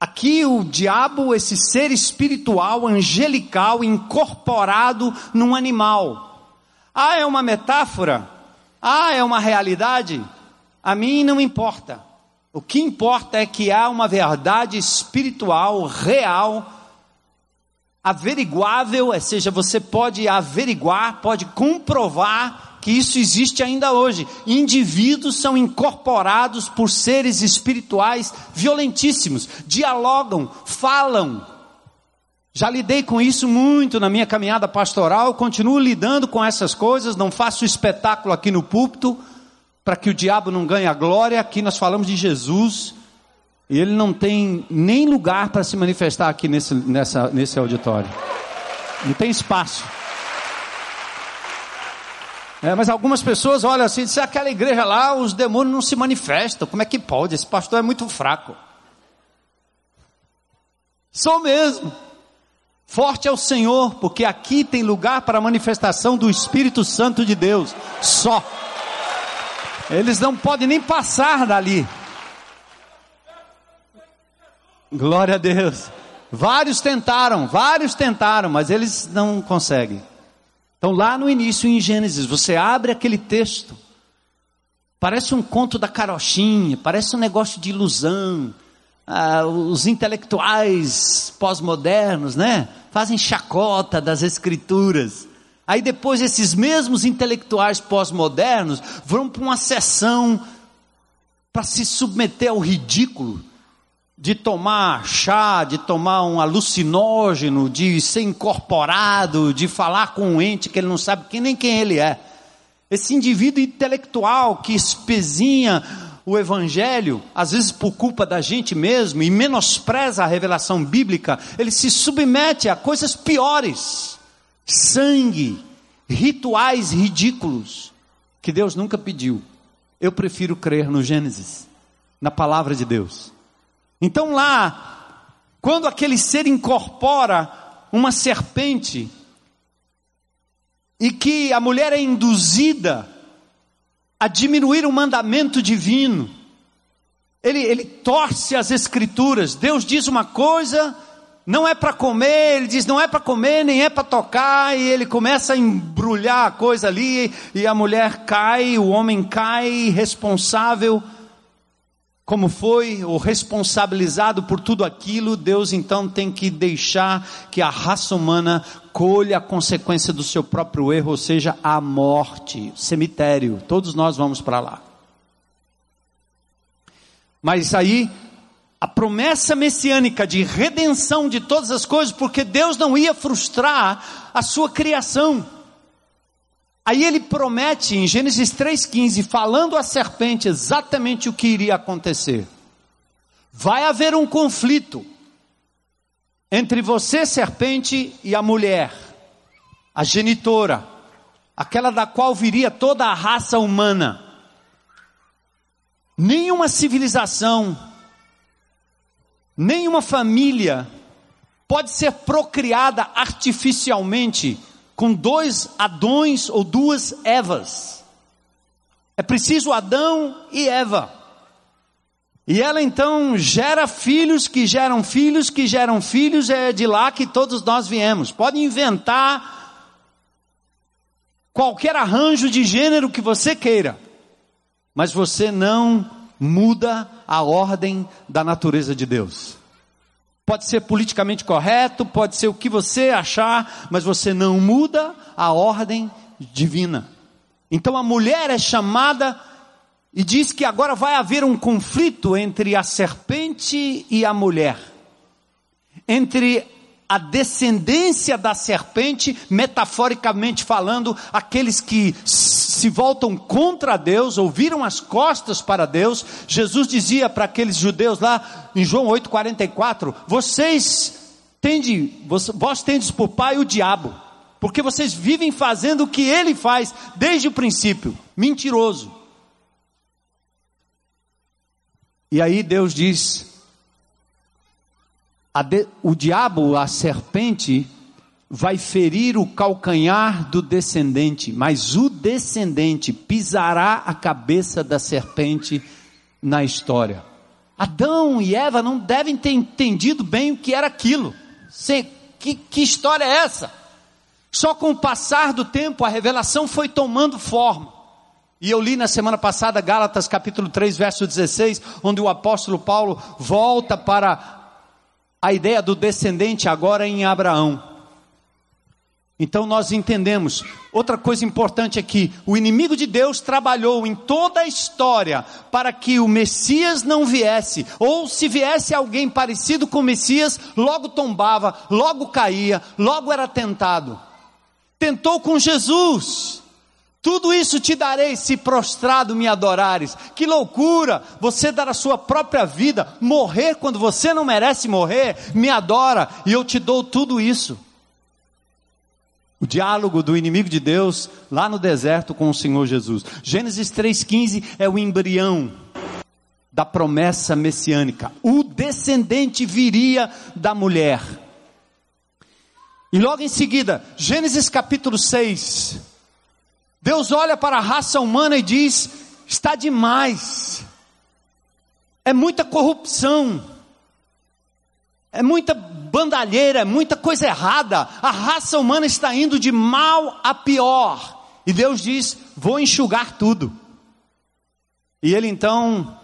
Aqui o diabo, esse ser espiritual, angelical, incorporado num animal. Ah, é uma metáfora? Ah, é uma realidade? A mim não importa. O que importa é que há uma verdade espiritual real averiguável, ou seja, você pode averiguar, pode comprovar que isso existe ainda hoje. Indivíduos são incorporados por seres espirituais violentíssimos, dialogam, falam. Já lidei com isso muito na minha caminhada pastoral, continuo lidando com essas coisas, não faço espetáculo aqui no púlpito, para que o diabo não ganhe a glória, aqui nós falamos de Jesus, e ele não tem nem lugar para se manifestar aqui nesse, nessa, nesse auditório. Não tem espaço. É, mas algumas pessoas olham assim, se aquela igreja lá, os demônios não se manifestam. Como é que pode? Esse pastor é muito fraco. Sou mesmo. Forte é o Senhor, porque aqui tem lugar para a manifestação do Espírito Santo de Deus. Só. Eles não podem nem passar dali. Glória a Deus. Vários tentaram, vários tentaram, mas eles não conseguem. Então, lá no início, em Gênesis, você abre aquele texto, parece um conto da carochinha, parece um negócio de ilusão. Ah, os intelectuais pós-modernos, né? Fazem chacota das escrituras. Aí depois esses mesmos intelectuais pós-modernos vão para uma sessão para se submeter ao ridículo de tomar chá, de tomar um alucinógeno, de ser incorporado, de falar com um ente que ele não sabe quem, nem quem ele é. Esse indivíduo intelectual que espezinha o evangelho, às vezes por culpa da gente mesmo, e menospreza a revelação bíblica, ele se submete a coisas piores. Sangue, rituais ridículos, que Deus nunca pediu. Eu prefiro crer no Gênesis, na palavra de Deus. Então lá, quando aquele ser incorpora uma serpente, e que a mulher é induzida a diminuir o mandamento divino, ele, ele torce as escrituras, Deus diz uma coisa, não é para comer, ele diz não é para comer, nem é para tocar, e ele começa a embrulhar a coisa ali, e a mulher cai, o homem cai, responsável como foi o responsabilizado por tudo aquilo, Deus então tem que deixar que a raça humana colha a consequência do seu próprio erro, ou seja, a morte, cemitério. Todos nós vamos para lá. Mas aí a promessa messiânica de redenção de todas as coisas, porque Deus não ia frustrar a sua criação. Aí ele promete em Gênesis 3,15, falando à serpente exatamente o que iria acontecer. Vai haver um conflito entre você, serpente, e a mulher, a genitora, aquela da qual viria toda a raça humana. Nenhuma civilização, nenhuma família pode ser procriada artificialmente com dois Adões ou duas Evas. É preciso Adão e Eva. E ela então gera filhos que geram filhos que geram filhos, é de lá que todos nós viemos. Pode inventar qualquer arranjo de gênero que você queira, mas você não muda a ordem da natureza de Deus. Pode ser politicamente correto, pode ser o que você achar, mas você não muda a ordem divina. Então a mulher é chamada e diz que agora vai haver um conflito entre a serpente e a mulher. Entre a descendência da serpente, metaforicamente falando, aqueles que se voltam contra Deus, ouviram as costas para Deus. Jesus dizia para aqueles judeus lá em João 8:44, vocês tende, vós tendes por pai o diabo, porque vocês vivem fazendo o que ele faz desde o princípio, mentiroso. E aí Deus diz: de, o diabo, a serpente, vai ferir o calcanhar do descendente, mas o descendente pisará a cabeça da serpente na história. Adão e Eva não devem ter entendido bem o que era aquilo. que, que história é essa? Só com o passar do tempo a revelação foi tomando forma. E eu li na semana passada Gálatas capítulo 3, verso 16, onde o apóstolo Paulo volta para a ideia do descendente agora em Abraão. Então nós entendemos. Outra coisa importante aqui: o inimigo de Deus trabalhou em toda a história para que o Messias não viesse, ou se viesse alguém parecido com o Messias, logo tombava, logo caía, logo era tentado. Tentou com Jesus. Tudo isso te darei se prostrado me adorares. Que loucura! Você dar a sua própria vida, morrer quando você não merece morrer, me adora e eu te dou tudo isso. O diálogo do inimigo de Deus lá no deserto com o Senhor Jesus. Gênesis 3,15 é o embrião da promessa messiânica. O descendente viria da mulher. E logo em seguida, Gênesis capítulo 6 Deus olha para a raça humana e diz: está demais, é muita corrupção, é muita bandalheira, é muita coisa errada, a raça humana está indo de mal a pior. E Deus diz: vou enxugar tudo. E ele então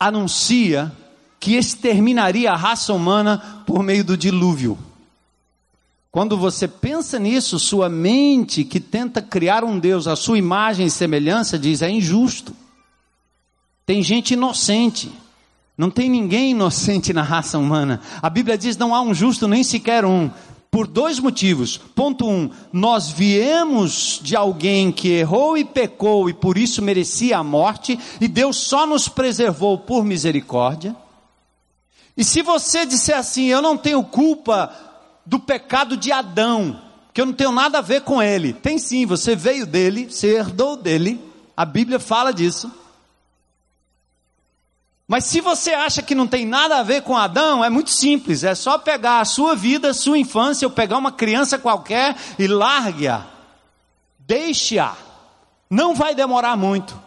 anuncia que exterminaria a raça humana por meio do dilúvio. Quando você pensa nisso, sua mente que tenta criar um Deus à sua imagem e semelhança diz: é injusto. Tem gente inocente. Não tem ninguém inocente na raça humana. A Bíblia diz: não há um justo nem sequer um. Por dois motivos. Ponto um: nós viemos de alguém que errou e pecou e por isso merecia a morte, e Deus só nos preservou por misericórdia. E se você disser assim, eu não tenho culpa do pecado de Adão, que eu não tenho nada a ver com ele. Tem sim, você veio dele, você herdou dele, a Bíblia fala disso. Mas se você acha que não tem nada a ver com Adão, é muito simples, é só pegar a sua vida, a sua infância, ou pegar uma criança qualquer e largue-a. Deixe-a. Não vai demorar muito.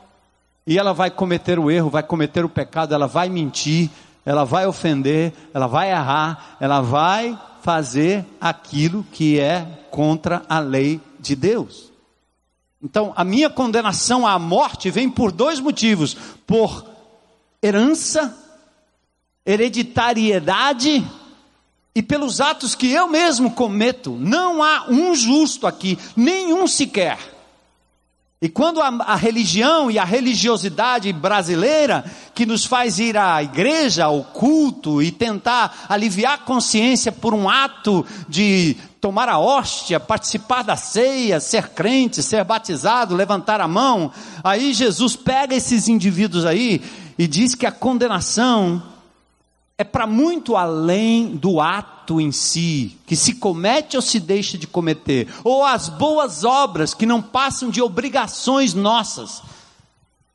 E ela vai cometer o erro, vai cometer o pecado, ela vai mentir, ela vai ofender, ela vai errar, ela vai fazer aquilo que é contra a lei de Deus. Então, a minha condenação à morte vem por dois motivos: por herança, hereditariedade e pelos atos que eu mesmo cometo. Não há um justo aqui, nenhum sequer. E quando a, a, religião e a religiosidade brasileira, que nos faz ir à igreja, ao culto e tentar aliviar a consciência por um ato de tomar a hóstia, participar da ceia, ser crente, ser batizado, levantar a mão, aí Jesus pega esses indivíduos aí e diz que a condenação é para muito além do ato em si, que se comete ou se deixa de cometer, ou as boas obras que não passam de obrigações nossas.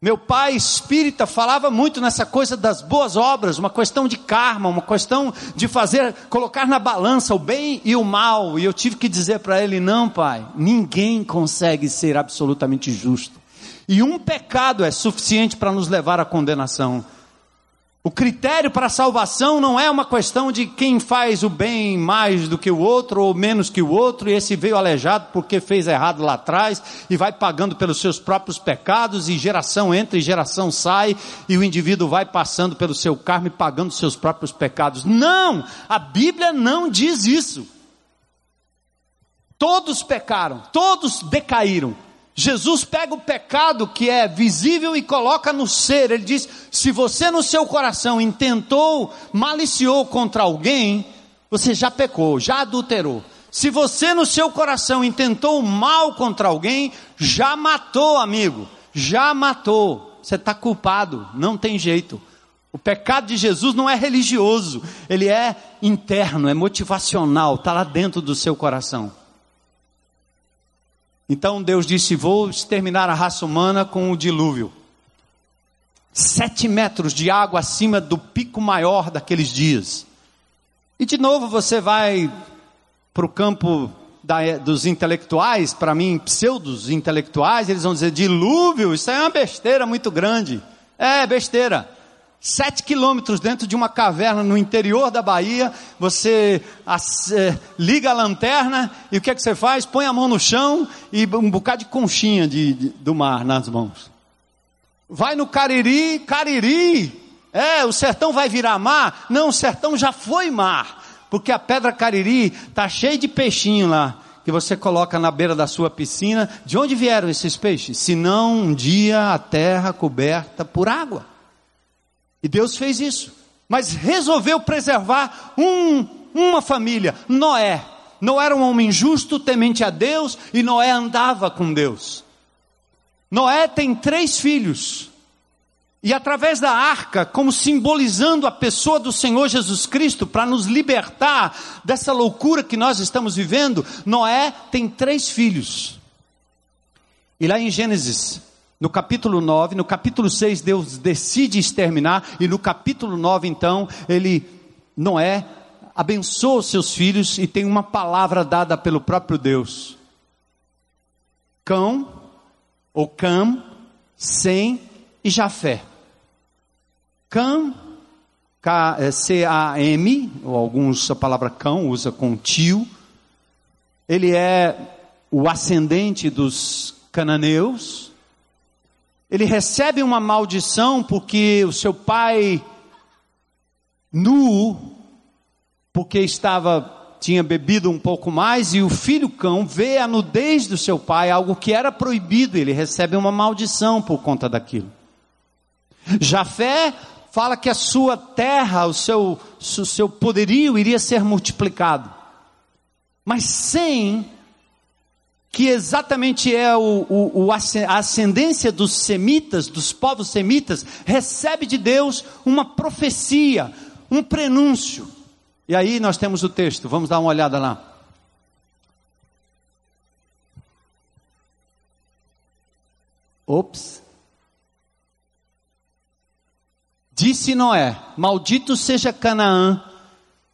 Meu pai espírita falava muito nessa coisa das boas obras, uma questão de karma, uma questão de fazer, colocar na balança o bem e o mal. E eu tive que dizer para ele: não, pai, ninguém consegue ser absolutamente justo. E um pecado é suficiente para nos levar à condenação. O critério para a salvação não é uma questão de quem faz o bem mais do que o outro ou menos que o outro, e esse veio aleijado porque fez errado lá atrás e vai pagando pelos seus próprios pecados, e geração entra e geração sai, e o indivíduo vai passando pelo seu karma e pagando seus próprios pecados. Não! A Bíblia não diz isso. Todos pecaram, todos decaíram. Jesus pega o pecado que é visível e coloca no ser. Ele diz: se você no seu coração intentou, maliciou contra alguém, você já pecou, já adulterou. Se você no seu coração intentou mal contra alguém, já matou, amigo, já matou. Você está culpado, não tem jeito. O pecado de Jesus não é religioso, ele é interno, é motivacional, está lá dentro do seu coração. Então Deus disse: Vou exterminar a raça humana com o dilúvio. Sete metros de água acima do pico maior daqueles dias. E de novo você vai para o campo da, dos intelectuais, para mim, pseudos intelectuais, eles vão dizer: dilúvio, isso é uma besteira muito grande. É besteira sete quilômetros dentro de uma caverna no interior da Bahia, você as, é, liga a lanterna e o que é que você faz? Põe a mão no chão e um bocado de conchinha de, de, do mar nas mãos. Vai no Cariri, Cariri, é, o sertão vai virar mar? Não, o sertão já foi mar, porque a pedra Cariri está cheia de peixinho lá, que você coloca na beira da sua piscina. De onde vieram esses peixes? Se não um dia a terra coberta por água. E Deus fez isso. Mas resolveu preservar um, uma família, Noé. Noé era um homem justo, temente a Deus, e Noé andava com Deus. Noé tem três filhos. E através da arca, como simbolizando a pessoa do Senhor Jesus Cristo, para nos libertar dessa loucura que nós estamos vivendo, Noé tem três filhos. E lá em Gênesis no capítulo 9, no capítulo 6, Deus decide exterminar, e no capítulo 9, então, ele, Noé, abençoa os seus filhos e tem uma palavra dada pelo próprio Deus. Cão, ou Cam, Sem e Jafé. Cam, C-A-M, ou alguns a palavra cão usa com tio. Ele é o ascendente dos cananeus ele recebe uma maldição porque o seu pai nu, porque estava tinha bebido um pouco mais e o filho cão vê a nudez do seu pai, algo que era proibido, ele recebe uma maldição por conta daquilo. Jafé fala que a sua terra, o seu, o seu poderio iria ser multiplicado. Mas sem que exatamente é o, o, a ascendência dos semitas, dos povos semitas, recebe de Deus uma profecia, um prenúncio. E aí nós temos o texto, vamos dar uma olhada lá. Ops. Disse Noé: Maldito seja Canaã,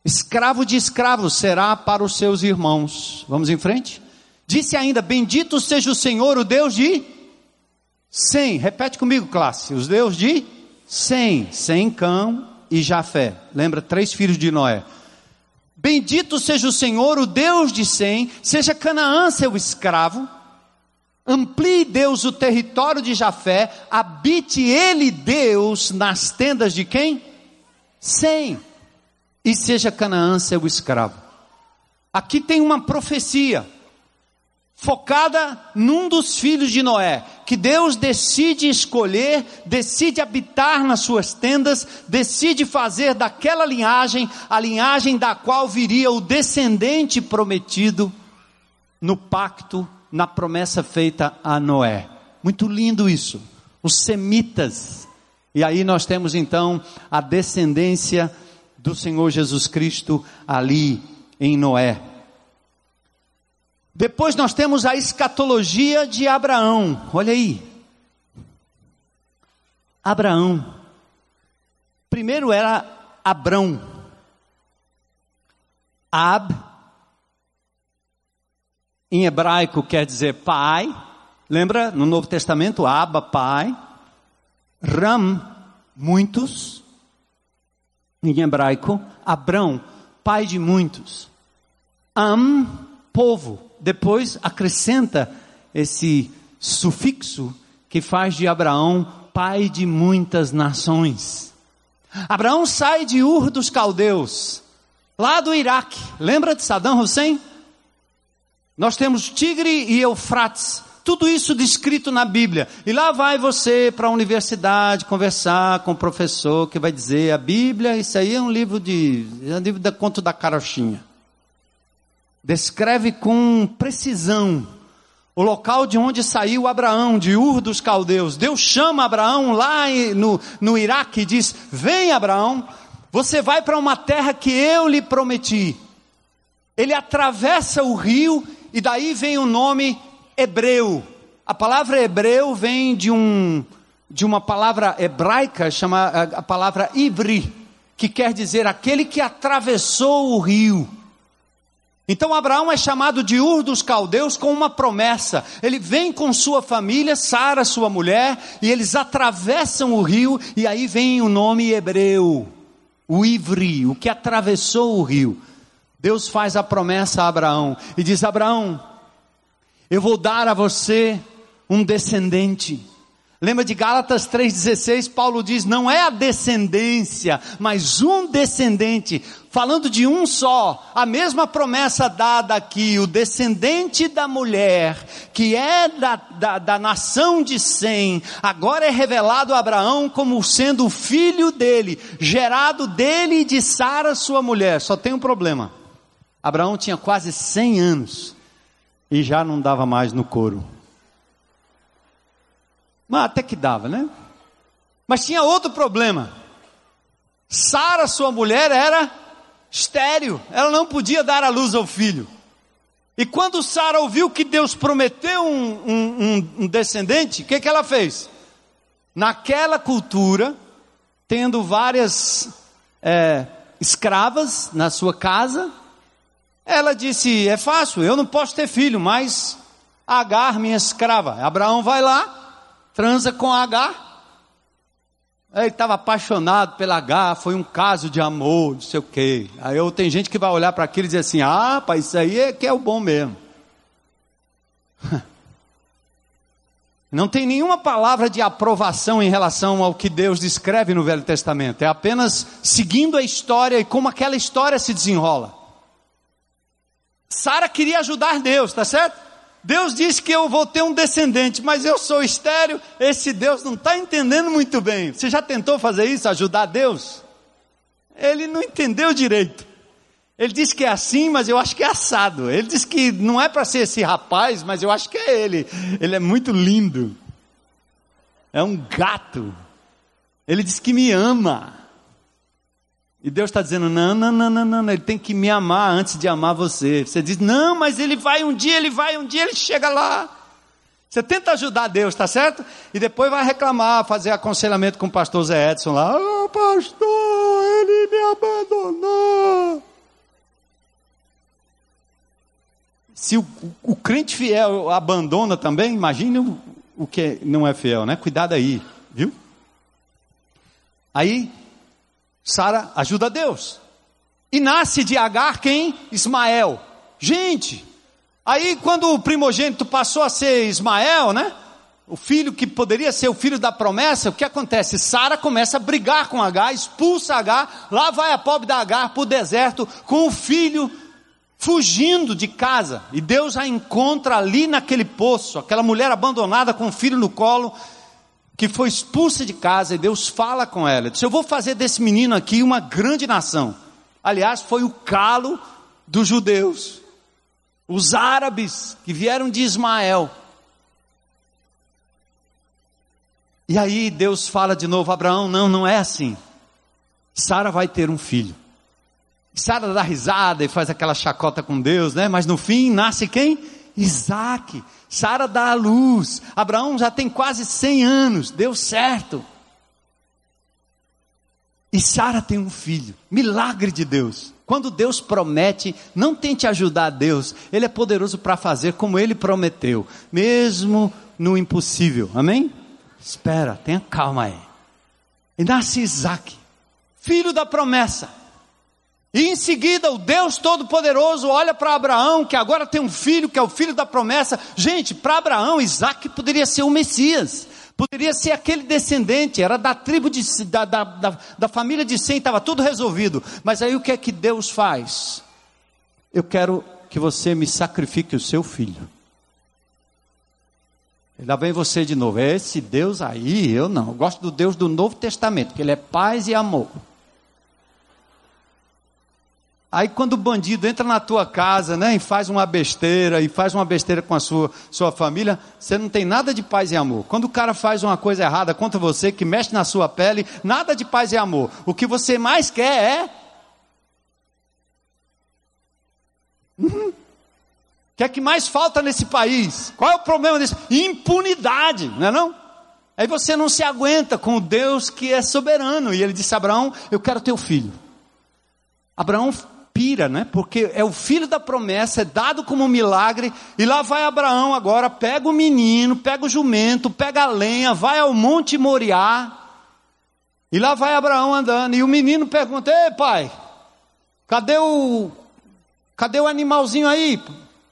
escravo de escravos será para os seus irmãos. Vamos em frente? Disse ainda: Bendito seja o Senhor, o Deus de Sem. Repete comigo, classe. Os Deus de Sem. Sem, Cão e Jafé. Lembra, três filhos de Noé. Bendito seja o Senhor, o Deus de Sem. Seja Canaã seu escravo. Amplie Deus o território de Jafé. Habite ele, Deus, nas tendas de quem? Sem. E seja Canaã seu escravo. Aqui tem uma profecia focada num dos filhos de Noé, que Deus decide escolher, decide habitar nas suas tendas, decide fazer daquela linhagem a linhagem da qual viria o descendente prometido no pacto, na promessa feita a Noé. Muito lindo isso. Os semitas. E aí nós temos então a descendência do Senhor Jesus Cristo ali em Noé. Depois nós temos a escatologia de Abraão. Olha aí. Abraão. Primeiro era Abrão. Ab, em hebraico quer dizer pai. Lembra no Novo Testamento? Abba, pai. Ram, muitos. Em hebraico. Abrão, pai de muitos. Am, povo depois acrescenta esse sufixo que faz de Abraão pai de muitas nações. Abraão sai de Ur dos Caldeus, lá do Iraque. Lembra de Saddam Hussein? Nós temos Tigre e Eufrates, tudo isso descrito na Bíblia. E lá vai você para a universidade conversar com o professor que vai dizer: a Bíblia, isso aí é um livro de. É um livro da conto da carochinha descreve com precisão o local de onde saiu Abraão, de Ur dos Caldeus. Deus chama Abraão lá no, no Iraque e diz: Vem, Abraão, você vai para uma terra que eu lhe prometi. Ele atravessa o rio e daí vem o nome hebreu. A palavra hebreu vem de, um, de uma palavra hebraica, chama a palavra ibri, que quer dizer aquele que atravessou o rio. Então Abraão é chamado de Ur dos Caldeus com uma promessa. Ele vem com sua família, Sara, sua mulher, e eles atravessam o rio, e aí vem o nome hebreu, o Ivri, o que atravessou o rio. Deus faz a promessa a Abraão e diz: Abraão, eu vou dar a você um descendente. Lembra de Gálatas 3,16? Paulo diz: não é a descendência, mas um descendente, falando de um só, a mesma promessa dada aqui, o descendente da mulher, que é da, da, da nação de Sem, agora é revelado a Abraão como sendo o filho dele, gerado dele e de Sara, sua mulher. Só tem um problema: Abraão tinha quase 100 anos e já não dava mais no couro. Mas até que dava, né? Mas tinha outro problema. Sara, sua mulher, era estéril. Ela não podia dar à luz ao filho. E quando Sara ouviu que Deus prometeu um, um, um descendente, o que, que ela fez? Naquela cultura, tendo várias é, escravas na sua casa, ela disse: É fácil, eu não posso ter filho, mas Agar, minha escrava. Abraão vai lá, transa com H. Ele estava apaixonado pela H, foi um caso de amor, não sei o quê. Aí eu, tem gente que vai olhar para aquilo e dizer assim: ah, pai, isso aí é que é o bom mesmo. Não tem nenhuma palavra de aprovação em relação ao que Deus descreve no Velho Testamento. É apenas seguindo a história e como aquela história se desenrola. Sara queria ajudar Deus, tá certo? Deus disse que eu vou ter um descendente, mas eu sou estéreo. Esse Deus não está entendendo muito bem. Você já tentou fazer isso, ajudar Deus? Ele não entendeu direito. Ele disse que é assim, mas eu acho que é assado. Ele disse que não é para ser esse rapaz, mas eu acho que é ele. Ele é muito lindo. É um gato. Ele disse que me ama. E Deus está dizendo: não, não, não, não, não, ele tem que me amar antes de amar você. Você diz: não, mas ele vai um dia, ele vai um dia, ele chega lá. Você tenta ajudar Deus, tá certo? E depois vai reclamar, fazer aconselhamento com o pastor Zé Edson lá. Ah, oh, pastor, ele me abandonou. Se o, o, o crente fiel abandona também, imagine o, o que não é fiel, né? Cuidado aí, viu? Aí Sara ajuda Deus. E nasce de Agar quem? Ismael. Gente, aí quando o primogênito passou a ser Ismael, né? O filho que poderia ser o filho da promessa, o que acontece? Sara começa a brigar com Agar, expulsa Agar, lá vai a pobre da Agar para o deserto com o filho fugindo de casa, e Deus a encontra ali naquele poço, aquela mulher abandonada com um filho no colo, que foi expulsa de casa, e Deus fala com ela: diz, Eu vou fazer desse menino aqui uma grande nação. Aliás, foi o calo dos judeus, os árabes que vieram de Ismael. E aí Deus fala de novo: Abraão, não, não é assim. Sara vai ter um filho. Sara dá risada e faz aquela chacota com Deus, né? Mas no fim nasce quem? Isaac. Sara dá a luz. Abraão já tem quase 100 anos. Deu certo. E Sara tem um filho. Milagre de Deus. Quando Deus promete, não tente ajudar Deus. Ele é poderoso para fazer como ele prometeu, mesmo no impossível. Amém? Espera, tenha calma aí. E nasce Isaac, filho da promessa. E em seguida, o Deus Todo-Poderoso olha para Abraão, que agora tem um filho, que é o filho da promessa. Gente, para Abraão, Isaac poderia ser o Messias, poderia ser aquele descendente, era da tribo de, da, da, da, da família de Sem, estava tudo resolvido. Mas aí o que é que Deus faz? Eu quero que você me sacrifique o seu filho. Lá vem você de novo. Esse Deus aí, eu não. Eu gosto do Deus do Novo Testamento, que ele é paz e amor. Aí quando o bandido entra na tua casa, né, e faz uma besteira, e faz uma besteira com a sua, sua família, você não tem nada de paz e amor. Quando o cara faz uma coisa errada contra você, que mexe na sua pele, nada de paz e amor. O que você mais quer é... Uhum. O que é que mais falta nesse país? Qual é o problema desse? Impunidade, não é não? Aí você não se aguenta com o Deus que é soberano. E ele disse Abraão, eu quero teu filho. Abraão pira, né? Porque é o filho da promessa, é dado como um milagre, e lá vai Abraão agora, pega o menino, pega o jumento, pega a lenha, vai ao Monte Moriá, e lá vai Abraão andando, e o menino pergunta: Ei pai, cadê o, cadê o animalzinho aí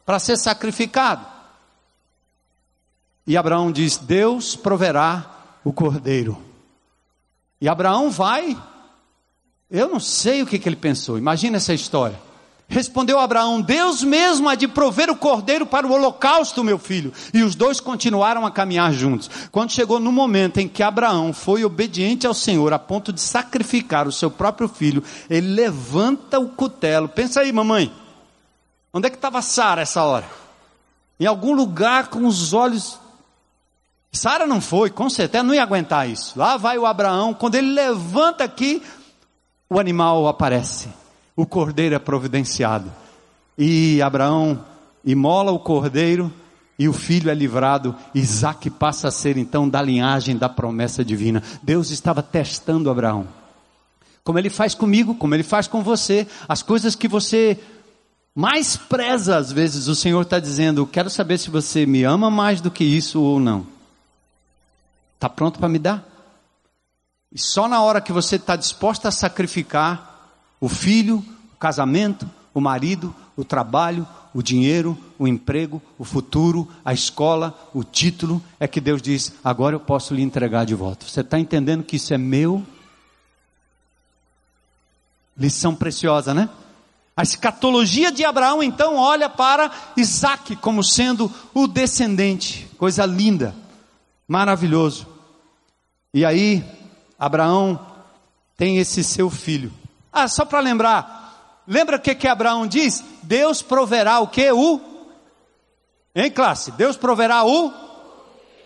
para ser sacrificado? E Abraão diz: Deus proverá o cordeiro. E Abraão vai eu não sei o que, que ele pensou, imagina essa história. Respondeu Abraão: Deus mesmo há de prover o cordeiro para o holocausto, meu filho. E os dois continuaram a caminhar juntos. Quando chegou no momento em que Abraão foi obediente ao Senhor a ponto de sacrificar o seu próprio filho, ele levanta o cutelo. Pensa aí, mamãe. Onde é que estava Sara essa hora? Em algum lugar com os olhos. Sara não foi, com certeza não ia aguentar isso. Lá vai o Abraão, quando ele levanta aqui, o animal aparece, o cordeiro é providenciado. E Abraão imola o cordeiro e o filho é livrado. Isaac passa a ser então da linhagem da promessa divina. Deus estava testando Abraão. Como ele faz comigo, como ele faz com você, as coisas que você mais preza às vezes, o Senhor está dizendo: Quero saber se você me ama mais do que isso ou não. Está pronto para me dar? E só na hora que você está disposto a sacrificar o filho, o casamento, o marido, o trabalho, o dinheiro, o emprego, o futuro, a escola, o título, é que Deus diz: agora eu posso lhe entregar de volta. Você está entendendo que isso é meu? Lição preciosa, né? A escatologia de Abraão então olha para Isaac como sendo o descendente, coisa linda, maravilhoso. E aí, Abraão tem esse seu filho. Ah, só para lembrar, lembra o que, que Abraão diz? Deus proverá o que? O? Em classe, Deus proverá o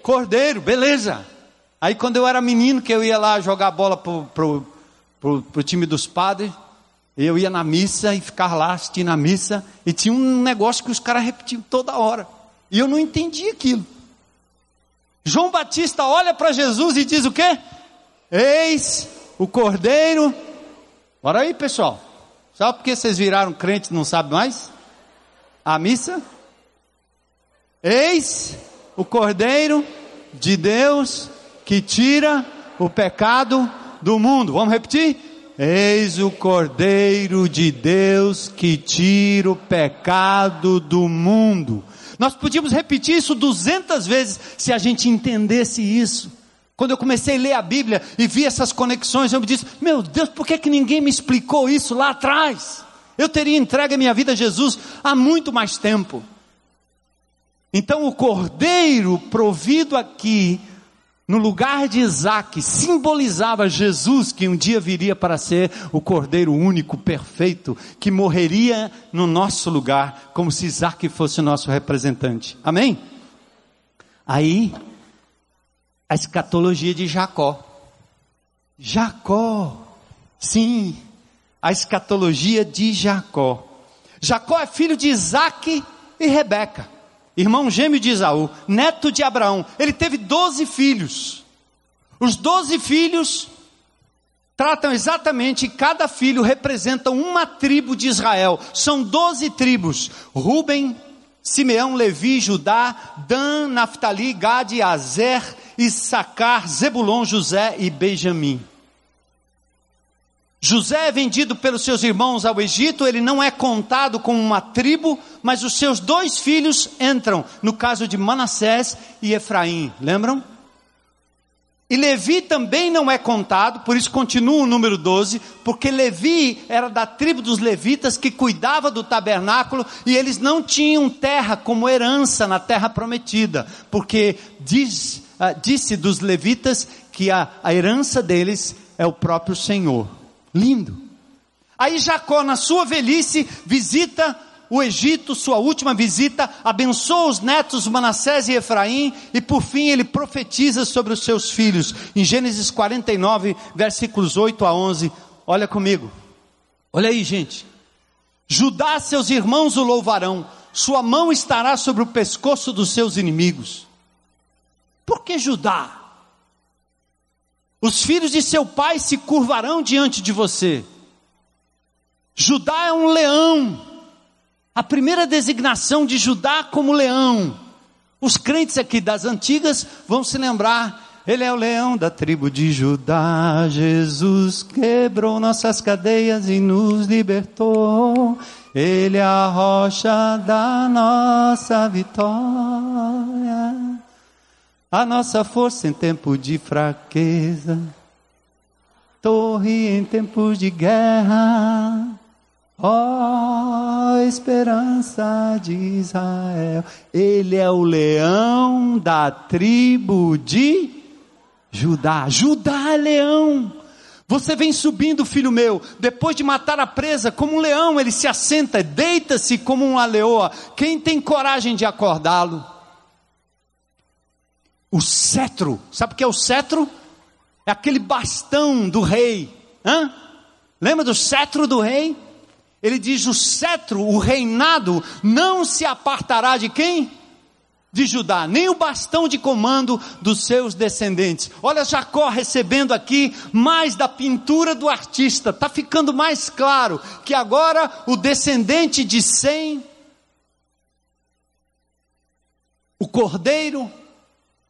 cordeiro, beleza. Aí quando eu era menino, que eu ia lá jogar bola pro, pro, pro, pro time dos padres, eu ia na missa e ficar lá assistindo a missa, e tinha um negócio que os caras repetiam toda hora. E eu não entendia aquilo. João Batista olha para Jesus e diz o quê? Eis o cordeiro. Bora aí, pessoal. Só porque vocês viraram crentes não sabem mais? A missa? Eis o cordeiro de Deus que tira o pecado do mundo. Vamos repetir? Eis o Cordeiro de Deus que tira o pecado do mundo. Nós podíamos repetir isso duzentas vezes se a gente entendesse isso. Quando eu comecei a ler a Bíblia e vi essas conexões, eu me disse: Meu Deus, por que, que ninguém me explicou isso lá atrás? Eu teria entregue a minha vida a Jesus há muito mais tempo. Então o cordeiro provido aqui, no lugar de Isaac, simbolizava Jesus que um dia viria para ser o cordeiro único, perfeito, que morreria no nosso lugar, como se Isaac fosse o nosso representante. Amém? Aí, a escatologia de Jacó. Jacó, sim, a escatologia de Jacó. Jacó é filho de Isaac e Rebeca, irmão gêmeo de Isaú, neto de Abraão. Ele teve doze filhos. Os doze filhos tratam exatamente, cada filho representa uma tribo de Israel. São doze tribos: Ruben, Simeão, Levi, Judá, Dan, Naphtali, Gade, Azer, Issacar, Zebulon, José e Benjamim. José é vendido pelos seus irmãos ao Egito, ele não é contado como uma tribo, mas os seus dois filhos entram, no caso de Manassés e Efraim, lembram? E Levi também não é contado, por isso continua o número 12, porque Levi era da tribo dos levitas que cuidava do tabernáculo e eles não tinham terra como herança na terra prometida, porque diz, uh, disse dos levitas que a, a herança deles é o próprio Senhor. Lindo. Aí Jacó, na sua velhice, visita o Egito, sua última visita, abençoa os netos Manassés e Efraim, e por fim ele profetiza sobre os seus filhos. Em Gênesis 49, versículos 8 a 11. Olha comigo. Olha aí, gente. Judá, seus irmãos o louvarão, sua mão estará sobre o pescoço dos seus inimigos. Por que Judá? Os filhos de seu pai se curvarão diante de você. Judá é um leão. A primeira designação de Judá como leão. Os crentes aqui das antigas vão se lembrar. Ele é o leão da tribo de Judá. Jesus quebrou nossas cadeias e nos libertou. Ele é a rocha da nossa vitória a nossa força em tempo de fraqueza, torre em tempos de guerra, ó oh, esperança de Israel. Ele é o leão da tribo de Judá. Judá é leão. Você vem subindo, filho meu, depois de matar a presa, como um leão, ele se assenta, deita-se como uma leoa. Quem tem coragem de acordá-lo? O cetro. Sabe o que é o cetro? É aquele bastão do rei. Hã? Lembra do cetro do rei? Ele diz: o cetro, o reinado, não se apartará de quem? De Judá, nem o bastão de comando dos seus descendentes. Olha Jacó recebendo aqui mais da pintura do artista. Está ficando mais claro que agora o descendente de Sem, o cordeiro,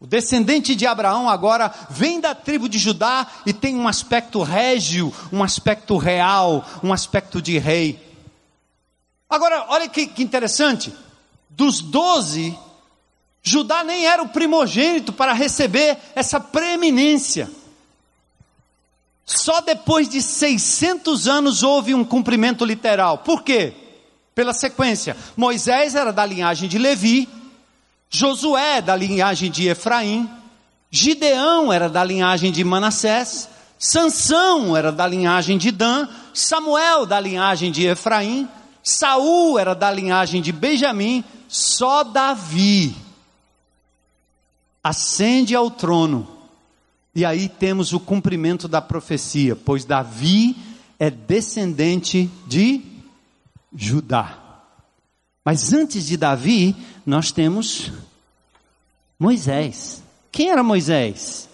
o descendente de Abraão agora vem da tribo de Judá e tem um aspecto régio, um aspecto real, um aspecto de rei. Agora, olha que, que interessante: dos doze, Judá nem era o primogênito para receber essa preeminência. Só depois de 600 anos houve um cumprimento literal. Por quê? Pela sequência: Moisés era da linhagem de Levi, Josué da linhagem de Efraim, Gideão era da linhagem de Manassés, Sansão era da linhagem de Dan, Samuel da linhagem de Efraim, Saul era da linhagem de Benjamim, só Davi ascende ao trono. E aí temos o cumprimento da profecia, pois Davi é descendente de Judá. Mas antes de Davi, nós temos Moisés. Quem era Moisés?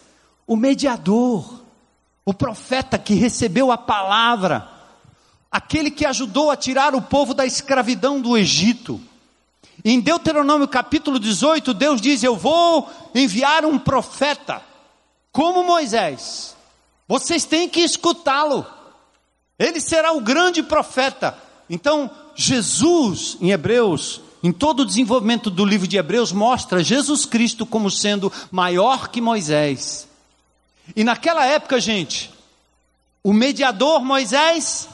O mediador, o profeta que recebeu a palavra, aquele que ajudou a tirar o povo da escravidão do Egito. Em Deuteronômio capítulo 18, Deus diz: Eu vou enviar um profeta, como Moisés. Vocês têm que escutá-lo. Ele será o grande profeta. Então, Jesus, em Hebreus, em todo o desenvolvimento do livro de Hebreus, mostra Jesus Cristo como sendo maior que Moisés. E naquela época, gente, o mediador Moisés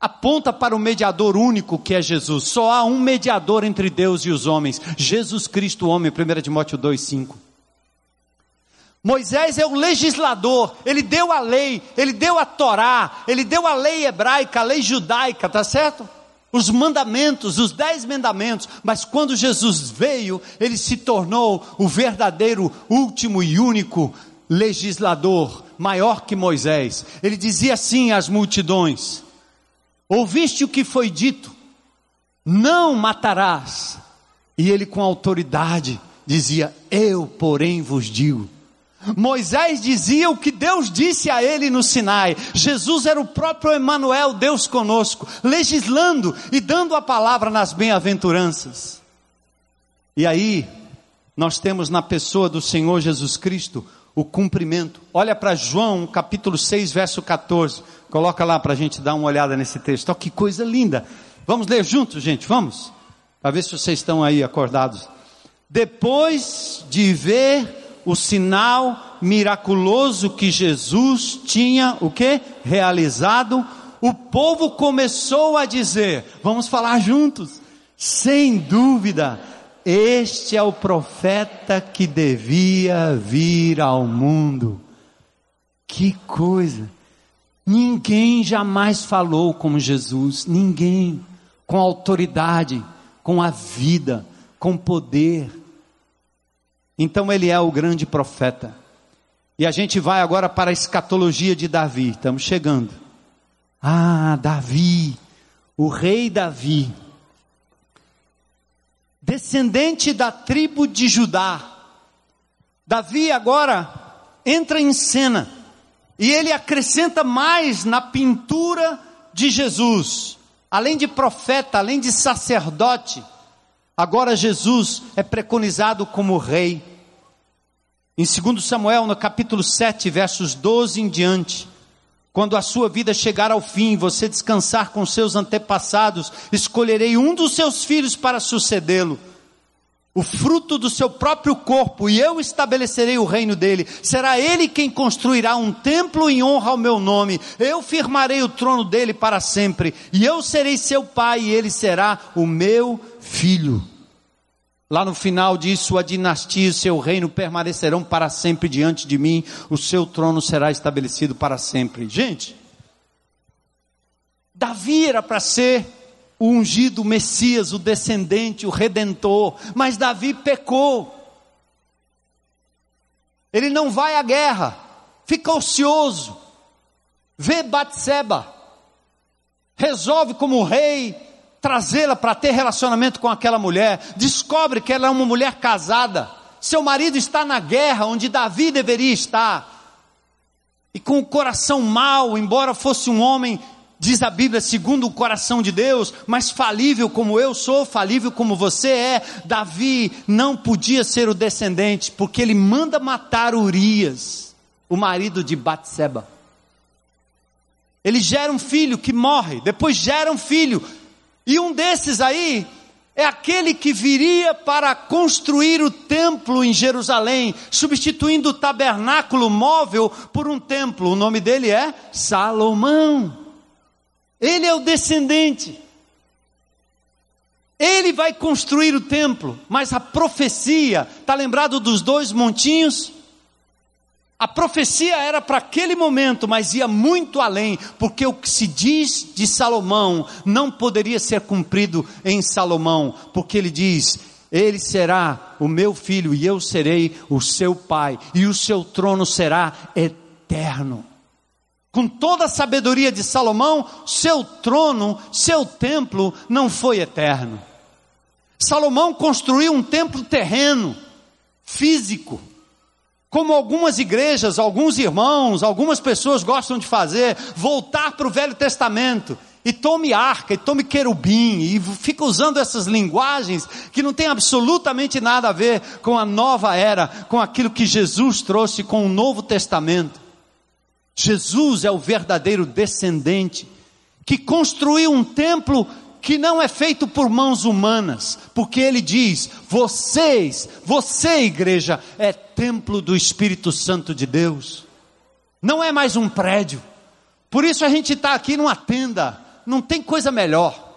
aponta para o mediador único que é Jesus. Só há um mediador entre Deus e os homens, Jesus Cristo, homem, 1 Timóteo 2,5. Moisés é o legislador, ele deu a lei, ele deu a Torá, ele deu a lei hebraica, a lei judaica, tá certo? Os mandamentos, os dez mandamentos, mas quando Jesus veio, ele se tornou o verdadeiro, último e único legislador, maior que Moisés. Ele dizia assim às multidões: Ouviste o que foi dito? Não matarás. E ele, com autoridade, dizia: Eu, porém, vos digo. Moisés dizia o que Deus disse a ele no Sinai. Jesus era o próprio Emanuel, Deus conosco, legislando e dando a palavra nas bem-aventuranças. E aí, nós temos na pessoa do Senhor Jesus Cristo o cumprimento. Olha para João, capítulo 6, verso 14. Coloca lá para a gente dar uma olhada nesse texto. Olha que coisa linda. Vamos ler juntos, gente, vamos? Para ver se vocês estão aí acordados. Depois de ver o sinal miraculoso que Jesus tinha o que? Realizado, o povo começou a dizer, vamos falar juntos, sem dúvida, este é o profeta que devia vir ao mundo. Que coisa! Ninguém jamais falou como Jesus, ninguém, com autoridade, com a vida, com poder. Então ele é o grande profeta. E a gente vai agora para a escatologia de Davi. Estamos chegando. Ah, Davi, o rei Davi, descendente da tribo de Judá. Davi agora entra em cena e ele acrescenta mais na pintura de Jesus. Além de profeta, além de sacerdote, agora Jesus é preconizado como rei. Em 2 Samuel, no capítulo 7, versos 12 em diante, quando a sua vida chegar ao fim, você descansar com seus antepassados, escolherei um dos seus filhos para sucedê-lo, o fruto do seu próprio corpo, e eu estabelecerei o reino dele. Será ele quem construirá um templo em honra ao meu nome. Eu firmarei o trono dele para sempre, e eu serei seu pai, e ele será o meu filho. Lá no final diz: Sua dinastia e seu reino permanecerão para sempre diante de mim, o seu trono será estabelecido para sempre. Gente, Davi era para ser o ungido Messias, o descendente, o redentor, mas Davi pecou. Ele não vai à guerra, fica ocioso, vê Batseba, resolve como rei trazê-la para ter relacionamento com aquela mulher, descobre que ela é uma mulher casada, seu marido está na guerra onde Davi deveria estar, e com o coração mau, embora fosse um homem, diz a Bíblia, segundo o coração de Deus, mas falível como eu sou, falível como você é, Davi não podia ser o descendente, porque ele manda matar Urias, o marido de Batseba. Ele gera um filho que morre, depois gera um filho e um desses aí é aquele que viria para construir o templo em Jerusalém, substituindo o tabernáculo móvel por um templo. O nome dele é Salomão. Ele é o descendente. Ele vai construir o templo, mas a profecia, está lembrado dos dois montinhos? A profecia era para aquele momento, mas ia muito além, porque o que se diz de Salomão não poderia ser cumprido em Salomão, porque ele diz: Ele será o meu filho e eu serei o seu pai, e o seu trono será eterno. Com toda a sabedoria de Salomão, seu trono, seu templo não foi eterno. Salomão construiu um templo terreno, físico, como algumas igrejas, alguns irmãos, algumas pessoas gostam de fazer, voltar para o Velho Testamento e tome arca, e tome querubim, e fica usando essas linguagens que não tem absolutamente nada a ver com a nova era, com aquilo que Jesus trouxe com o Novo Testamento. Jesus é o verdadeiro descendente que construiu um templo que não é feito por mãos humanas, porque ele diz: vocês, você, igreja, é templo do Espírito Santo de Deus, não é mais um prédio, por isso a gente está aqui numa tenda, não tem coisa melhor.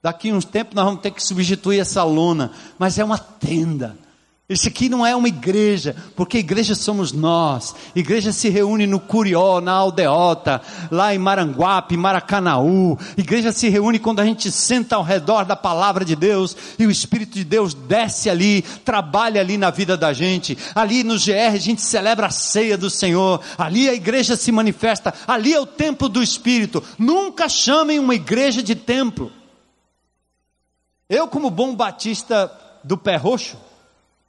Daqui uns tempos nós vamos ter que substituir essa lona, mas é uma tenda isso aqui não é uma igreja, porque igreja somos nós. Igreja se reúne no Curió, na Aldeota, lá em Maranguape, Maracanaú. Igreja se reúne quando a gente senta ao redor da palavra de Deus e o Espírito de Deus desce ali, trabalha ali na vida da gente. Ali no GR a gente celebra a ceia do Senhor. Ali a igreja se manifesta. Ali é o templo do Espírito. Nunca chamem uma igreja de templo. Eu, como bom batista do pé roxo,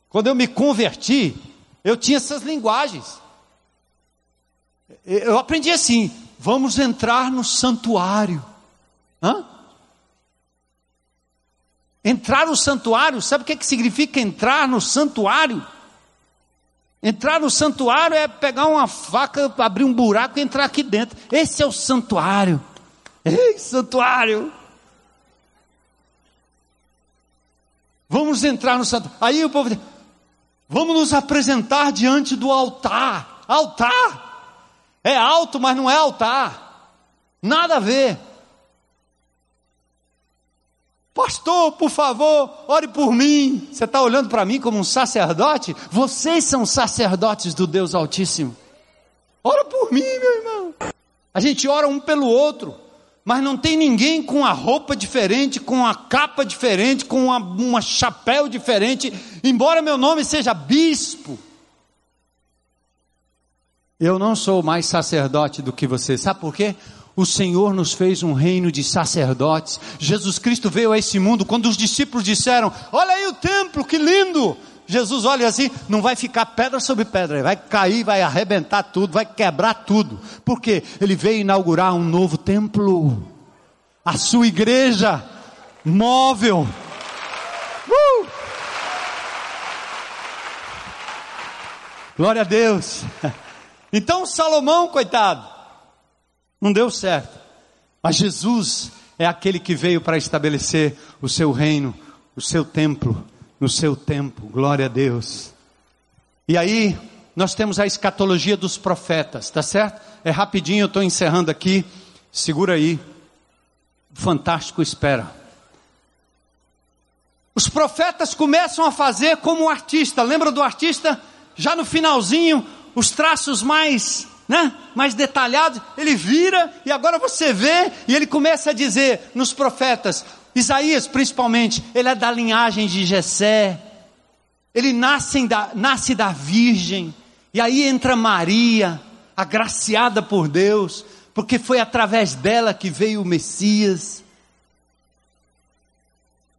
quando eu me converti, eu tinha essas linguagens. Eu aprendi assim: vamos entrar no santuário. Hã? Entrar no santuário, sabe o que, que significa entrar no santuário? Entrar no santuário é pegar uma faca, abrir um buraco e entrar aqui dentro. Esse é o santuário. Ei, santuário! Vamos entrar no santuário. Aí o povo diz, Vamos nos apresentar diante do altar. Altar! É alto, mas não é altar. Nada a ver. Pastor, por favor, ore por mim. Você está olhando para mim como um sacerdote? Vocês são sacerdotes do Deus Altíssimo. Ora por mim, meu irmão. A gente ora um pelo outro mas não tem ninguém com a roupa diferente, com a capa diferente, com uma, uma chapéu diferente, embora meu nome seja bispo. Eu não sou mais sacerdote do que você, sabe por quê? O Senhor nos fez um reino de sacerdotes. Jesus Cristo veio a esse mundo quando os discípulos disseram: Olha aí o templo, que lindo! Jesus olha assim, não vai ficar pedra sobre pedra, vai cair, vai arrebentar tudo, vai quebrar tudo. Por quê? Ele veio inaugurar um novo templo. A sua igreja móvel. Uh! Glória a Deus. Então Salomão, coitado, não deu certo. Mas Jesus é aquele que veio para estabelecer o seu reino, o seu templo no seu tempo. Glória a Deus. E aí, nós temos a escatologia dos profetas, tá certo? É rapidinho, eu estou encerrando aqui. Segura aí. Fantástico, espera. Os profetas começam a fazer como o artista. Lembra do artista? Já no finalzinho, os traços mais, né, mais detalhados, ele vira e agora você vê e ele começa a dizer nos profetas: Isaías, principalmente, ele é da linhagem de Jessé. Ele nasce da, nasce da virgem. E aí entra Maria, agraciada por Deus, porque foi através dela que veio o Messias.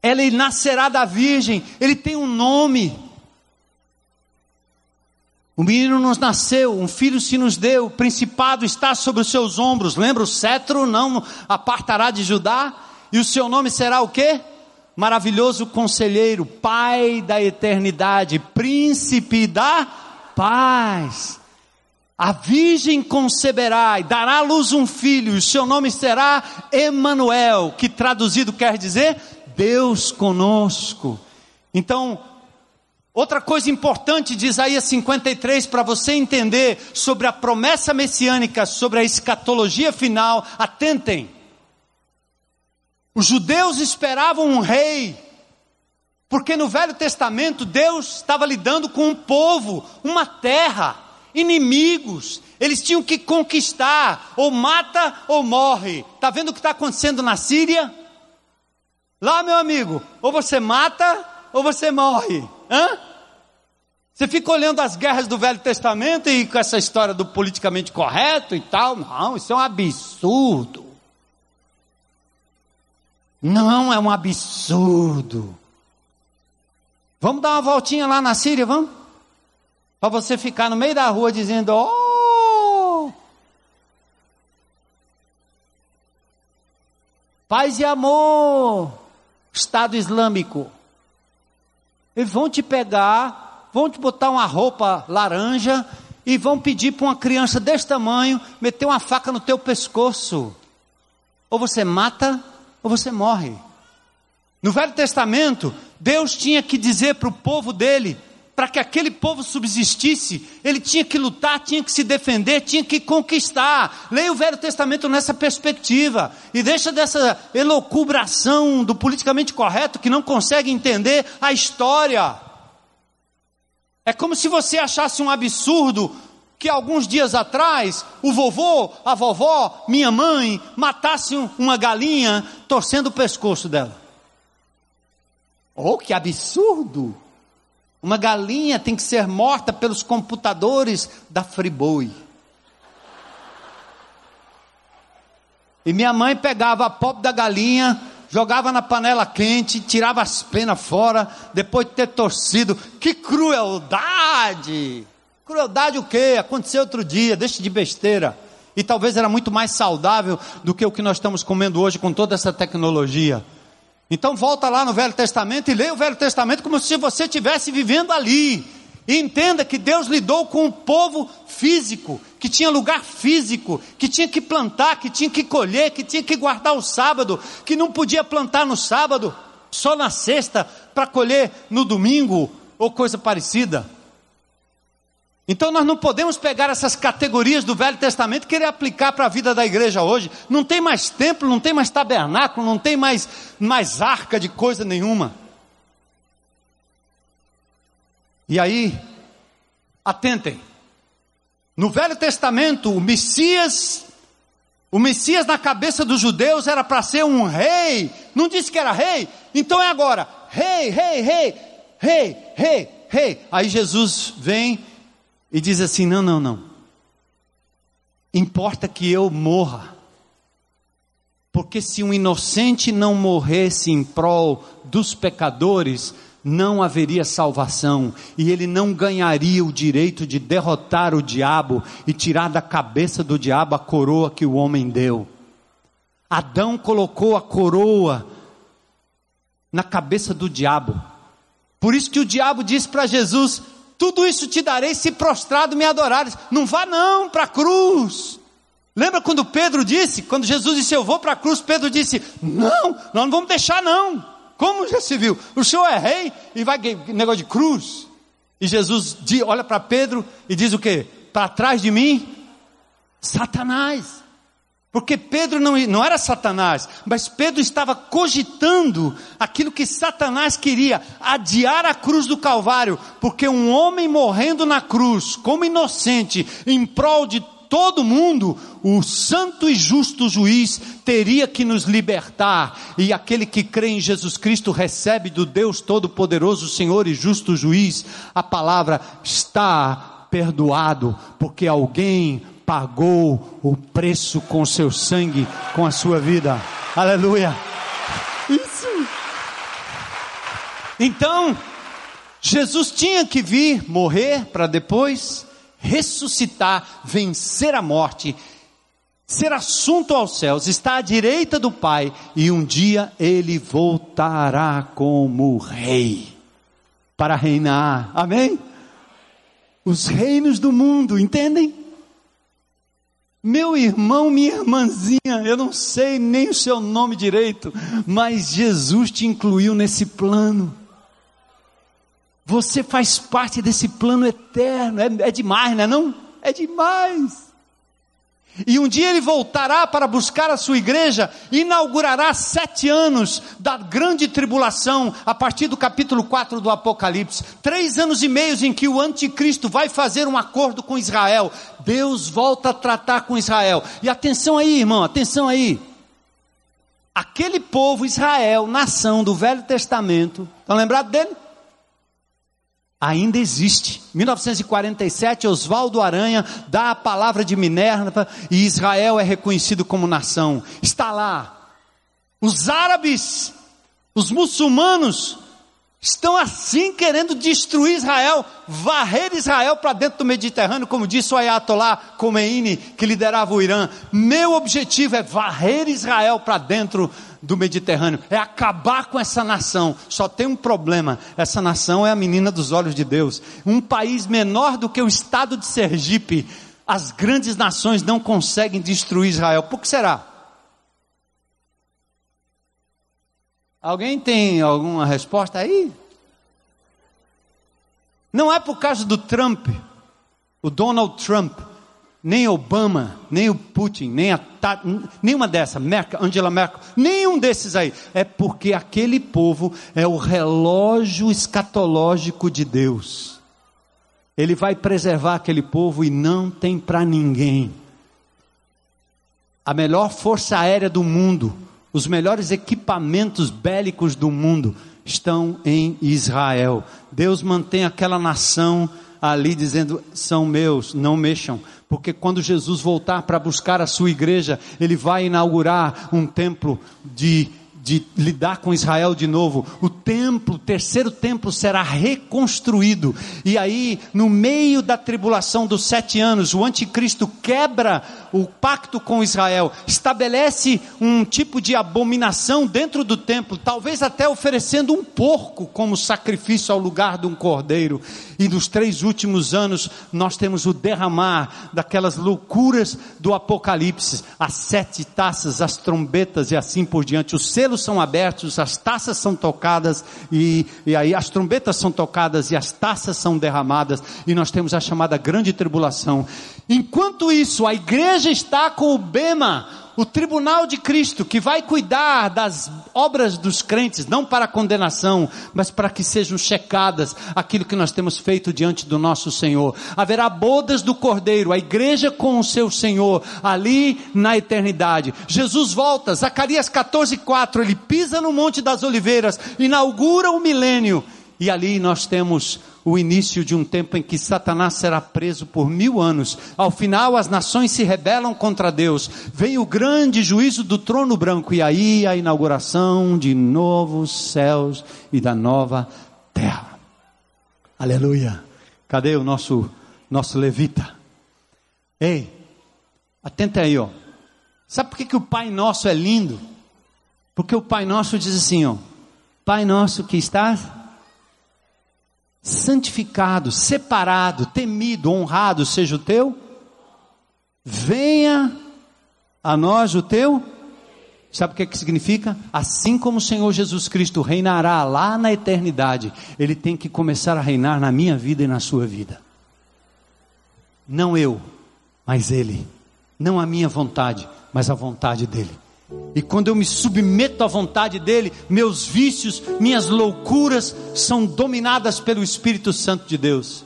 Ela nascerá da virgem, ele tem um nome. O menino nos nasceu, um filho se nos deu, o principado está sobre os seus ombros. Lembra o cetro não apartará de Judá? E o seu nome será o quê? Maravilhoso conselheiro, Pai da eternidade, príncipe da paz. A virgem conceberá e dará à luz um filho, e o seu nome será Emanuel, que traduzido quer dizer Deus conosco. Então, outra coisa importante de Isaías 53 para você entender sobre a promessa messiânica, sobre a escatologia final, atentem. Os judeus esperavam um rei, porque no Velho Testamento Deus estava lidando com um povo, uma terra, inimigos. Eles tinham que conquistar, ou mata ou morre. Está vendo o que está acontecendo na Síria? Lá, meu amigo, ou você mata ou você morre. Hã? Você fica olhando as guerras do Velho Testamento e com essa história do politicamente correto e tal. Não, isso é um absurdo. Não, é um absurdo. Vamos dar uma voltinha lá na Síria, vamos? Para você ficar no meio da rua dizendo: Oh! Paz e amor, Estado Islâmico. Eles vão te pegar, vão te botar uma roupa laranja e vão pedir para uma criança desse tamanho meter uma faca no teu pescoço. Ou você mata ou você morre. No Velho Testamento, Deus tinha que dizer para o povo dele: para que aquele povo subsistisse, ele tinha que lutar, tinha que se defender, tinha que conquistar. Leia o Velho Testamento nessa perspectiva e deixa dessa elocubração do politicamente correto que não consegue entender a história. É como se você achasse um absurdo que alguns dias atrás o vovô, a vovó, minha mãe matassem uma galinha torcendo o pescoço dela. Oh, que absurdo! Uma galinha tem que ser morta pelos computadores da Friboi. E minha mãe pegava a pop da galinha, jogava na panela quente, tirava as penas fora, depois de ter torcido. Que crueldade! Crueldade o quê? Aconteceu outro dia, deixa de besteira. E talvez era muito mais saudável do que o que nós estamos comendo hoje com toda essa tecnologia. Então volta lá no Velho Testamento e leia o Velho Testamento como se você estivesse vivendo ali. E entenda que Deus lidou com um povo físico, que tinha lugar físico, que tinha que plantar, que tinha que colher, que tinha que guardar o sábado, que não podia plantar no sábado, só na sexta, para colher no domingo, ou coisa parecida. Então nós não podemos pegar essas categorias do Velho Testamento e querer aplicar para a vida da igreja hoje. Não tem mais templo, não tem mais tabernáculo, não tem mais, mais arca de coisa nenhuma. E aí, atentem. No Velho Testamento, o Messias, o Messias na cabeça dos judeus era para ser um rei. Não disse que era rei? Então é agora. Rei, rei, rei, rei, rei, rei. Aí Jesus vem e diz assim: não, não, não. Importa que eu morra. Porque se um inocente não morresse em prol dos pecadores, não haveria salvação, e ele não ganharia o direito de derrotar o diabo e tirar da cabeça do diabo a coroa que o homem deu. Adão colocou a coroa na cabeça do diabo. Por isso que o diabo disse para Jesus: tudo isso te darei se prostrado me adorares. Não vá não para a cruz. Lembra quando Pedro disse, quando Jesus disse eu vou para a cruz, Pedro disse: Não, nós não vamos deixar não. Como já se viu? O senhor é rei e vai negócio de cruz. E Jesus olha para Pedro e diz o que? Para trás de mim, Satanás. Porque Pedro não, não era Satanás, mas Pedro estava cogitando aquilo que Satanás queria, adiar a cruz do Calvário, porque um homem morrendo na cruz, como inocente, em prol de todo mundo, o santo e justo juiz teria que nos libertar, e aquele que crê em Jesus Cristo recebe do Deus Todo-Poderoso, Senhor e justo juiz, a palavra está perdoado, porque alguém pagou o preço com seu sangue, com a sua vida. Aleluia. Isso. Então, Jesus tinha que vir morrer para depois ressuscitar, vencer a morte, ser assunto aos céus, está à direita do Pai e um dia ele voltará como rei para reinar. Amém? Os reinos do mundo, entendem? Meu irmão, minha irmãzinha, eu não sei nem o seu nome direito, mas Jesus te incluiu nesse plano. Você faz parte desse plano eterno. É, é demais, não é não? É demais. E um dia ele voltará para buscar a sua igreja inaugurará sete anos da grande tribulação, a partir do capítulo 4 do Apocalipse. Três anos e meios em que o anticristo vai fazer um acordo com Israel. Deus volta a tratar com Israel. E atenção aí, irmão, atenção aí. Aquele povo, Israel, nação do Velho Testamento, estão lembrados dele? Ainda existe. 1947, Oswaldo Aranha dá a palavra de Minerva e Israel é reconhecido como nação. Está lá. Os árabes, os muçulmanos, estão assim querendo destruir Israel, varrer Israel para dentro do Mediterrâneo, como disse o Ayatollah Khomeini, que liderava o Irã. Meu objetivo é varrer Israel para dentro do Mediterrâneo, é acabar com essa nação. Só tem um problema: essa nação é a menina dos olhos de Deus. Um país menor do que o estado de Sergipe, as grandes nações não conseguem destruir Israel. Por que será? Alguém tem alguma resposta aí? Não é por causa do Trump, o Donald Trump, nem Obama, nem o Putin, nem a nenhuma dessa, Merkel, Angela Merkel, nenhum desses aí. É porque aquele povo é o relógio escatológico de Deus. Ele vai preservar aquele povo e não tem para ninguém. A melhor força aérea do mundo, os melhores equipamentos bélicos do mundo estão em Israel. Deus mantém aquela nação ali dizendo: são meus, não mexam. Porque quando Jesus voltar para buscar a sua igreja, ele vai inaugurar um templo de de lidar com Israel de novo, o templo, o terceiro templo será reconstruído. E aí, no meio da tribulação dos sete anos, o anticristo quebra o pacto com Israel, estabelece um tipo de abominação dentro do templo, talvez até oferecendo um porco como sacrifício ao lugar de um cordeiro. E nos três últimos anos, nós temos o derramar daquelas loucuras do Apocalipse, as sete taças, as trombetas e assim por diante. Os selos são abertos, as taças são tocadas e, e aí as trombetas são tocadas e as taças são derramadas e nós temos a chamada grande tribulação. Enquanto isso, a igreja está com o bema, o tribunal de Cristo, que vai cuidar das obras dos crentes, não para condenação, mas para que sejam checadas aquilo que nós temos feito diante do nosso Senhor. Haverá bodas do Cordeiro, a igreja com o seu Senhor, ali na eternidade. Jesus volta, Zacarias 14, 4, ele pisa no Monte das Oliveiras, inaugura o milênio, e ali nós temos o início de um tempo em que Satanás será preso por mil anos. Ao final, as nações se rebelam contra Deus. Vem o grande juízo do trono branco, e aí a inauguração de novos céus e da nova terra. Aleluia. Cadê o nosso, nosso levita? Ei, atenta aí, ó. Sabe por que, que o Pai Nosso é lindo? Porque o Pai Nosso diz assim, ó. Pai Nosso que estás santificado, separado, temido, honrado seja o teu. Venha a nós o teu. Sabe o que, é que significa? Assim como o Senhor Jesus Cristo reinará lá na eternidade, Ele tem que começar a reinar na minha vida e na sua vida. Não eu, mas Ele. Não a minha vontade, mas a vontade dEle. E quando eu me submeto à vontade dele, meus vícios, minhas loucuras são dominadas pelo Espírito Santo de Deus.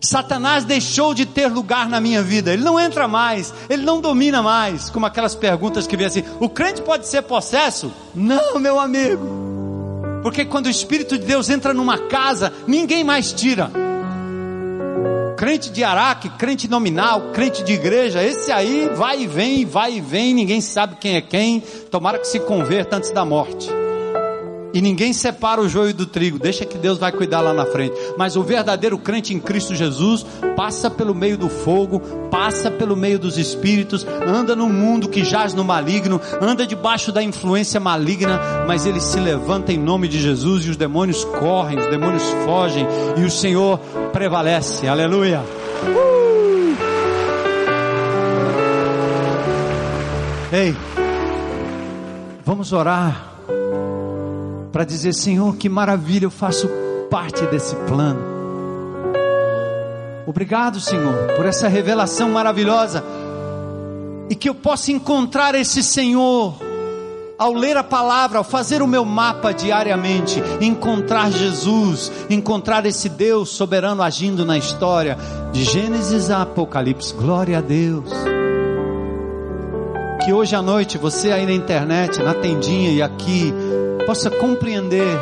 Satanás deixou de ter lugar na minha vida, ele não entra mais, ele não domina mais, como aquelas perguntas que vem assim: o crente pode ser possesso? Não, meu amigo, porque quando o Espírito de Deus entra numa casa, ninguém mais tira crente de Araque, crente nominal, crente de igreja, esse aí vai e vem, vai e vem, ninguém sabe quem é quem, tomara que se converta antes da morte. E ninguém separa o joio do trigo, deixa que Deus vai cuidar lá na frente. Mas o verdadeiro crente em Cristo Jesus passa pelo meio do fogo, passa pelo meio dos espíritos, anda no mundo que jaz no maligno, anda debaixo da influência maligna, mas ele se levanta em nome de Jesus e os demônios correm, os demônios fogem e o Senhor prevalece. Aleluia. Uh! Ei, vamos orar para dizer: Senhor, que maravilha, eu faço parte desse plano. Obrigado, Senhor, por essa revelação maravilhosa e que eu possa encontrar esse Senhor ao ler a palavra, ao fazer o meu mapa diariamente, encontrar Jesus, encontrar esse Deus soberano agindo na história, de Gênesis a Apocalipse. Glória a Deus. Que hoje à noite você aí na internet, na tendinha e aqui, possa compreender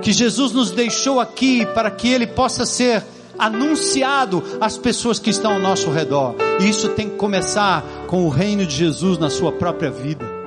que Jesus nos deixou aqui para que Ele possa ser anunciado às pessoas que estão ao nosso redor. E isso tem que começar com o reino de Jesus na sua própria vida.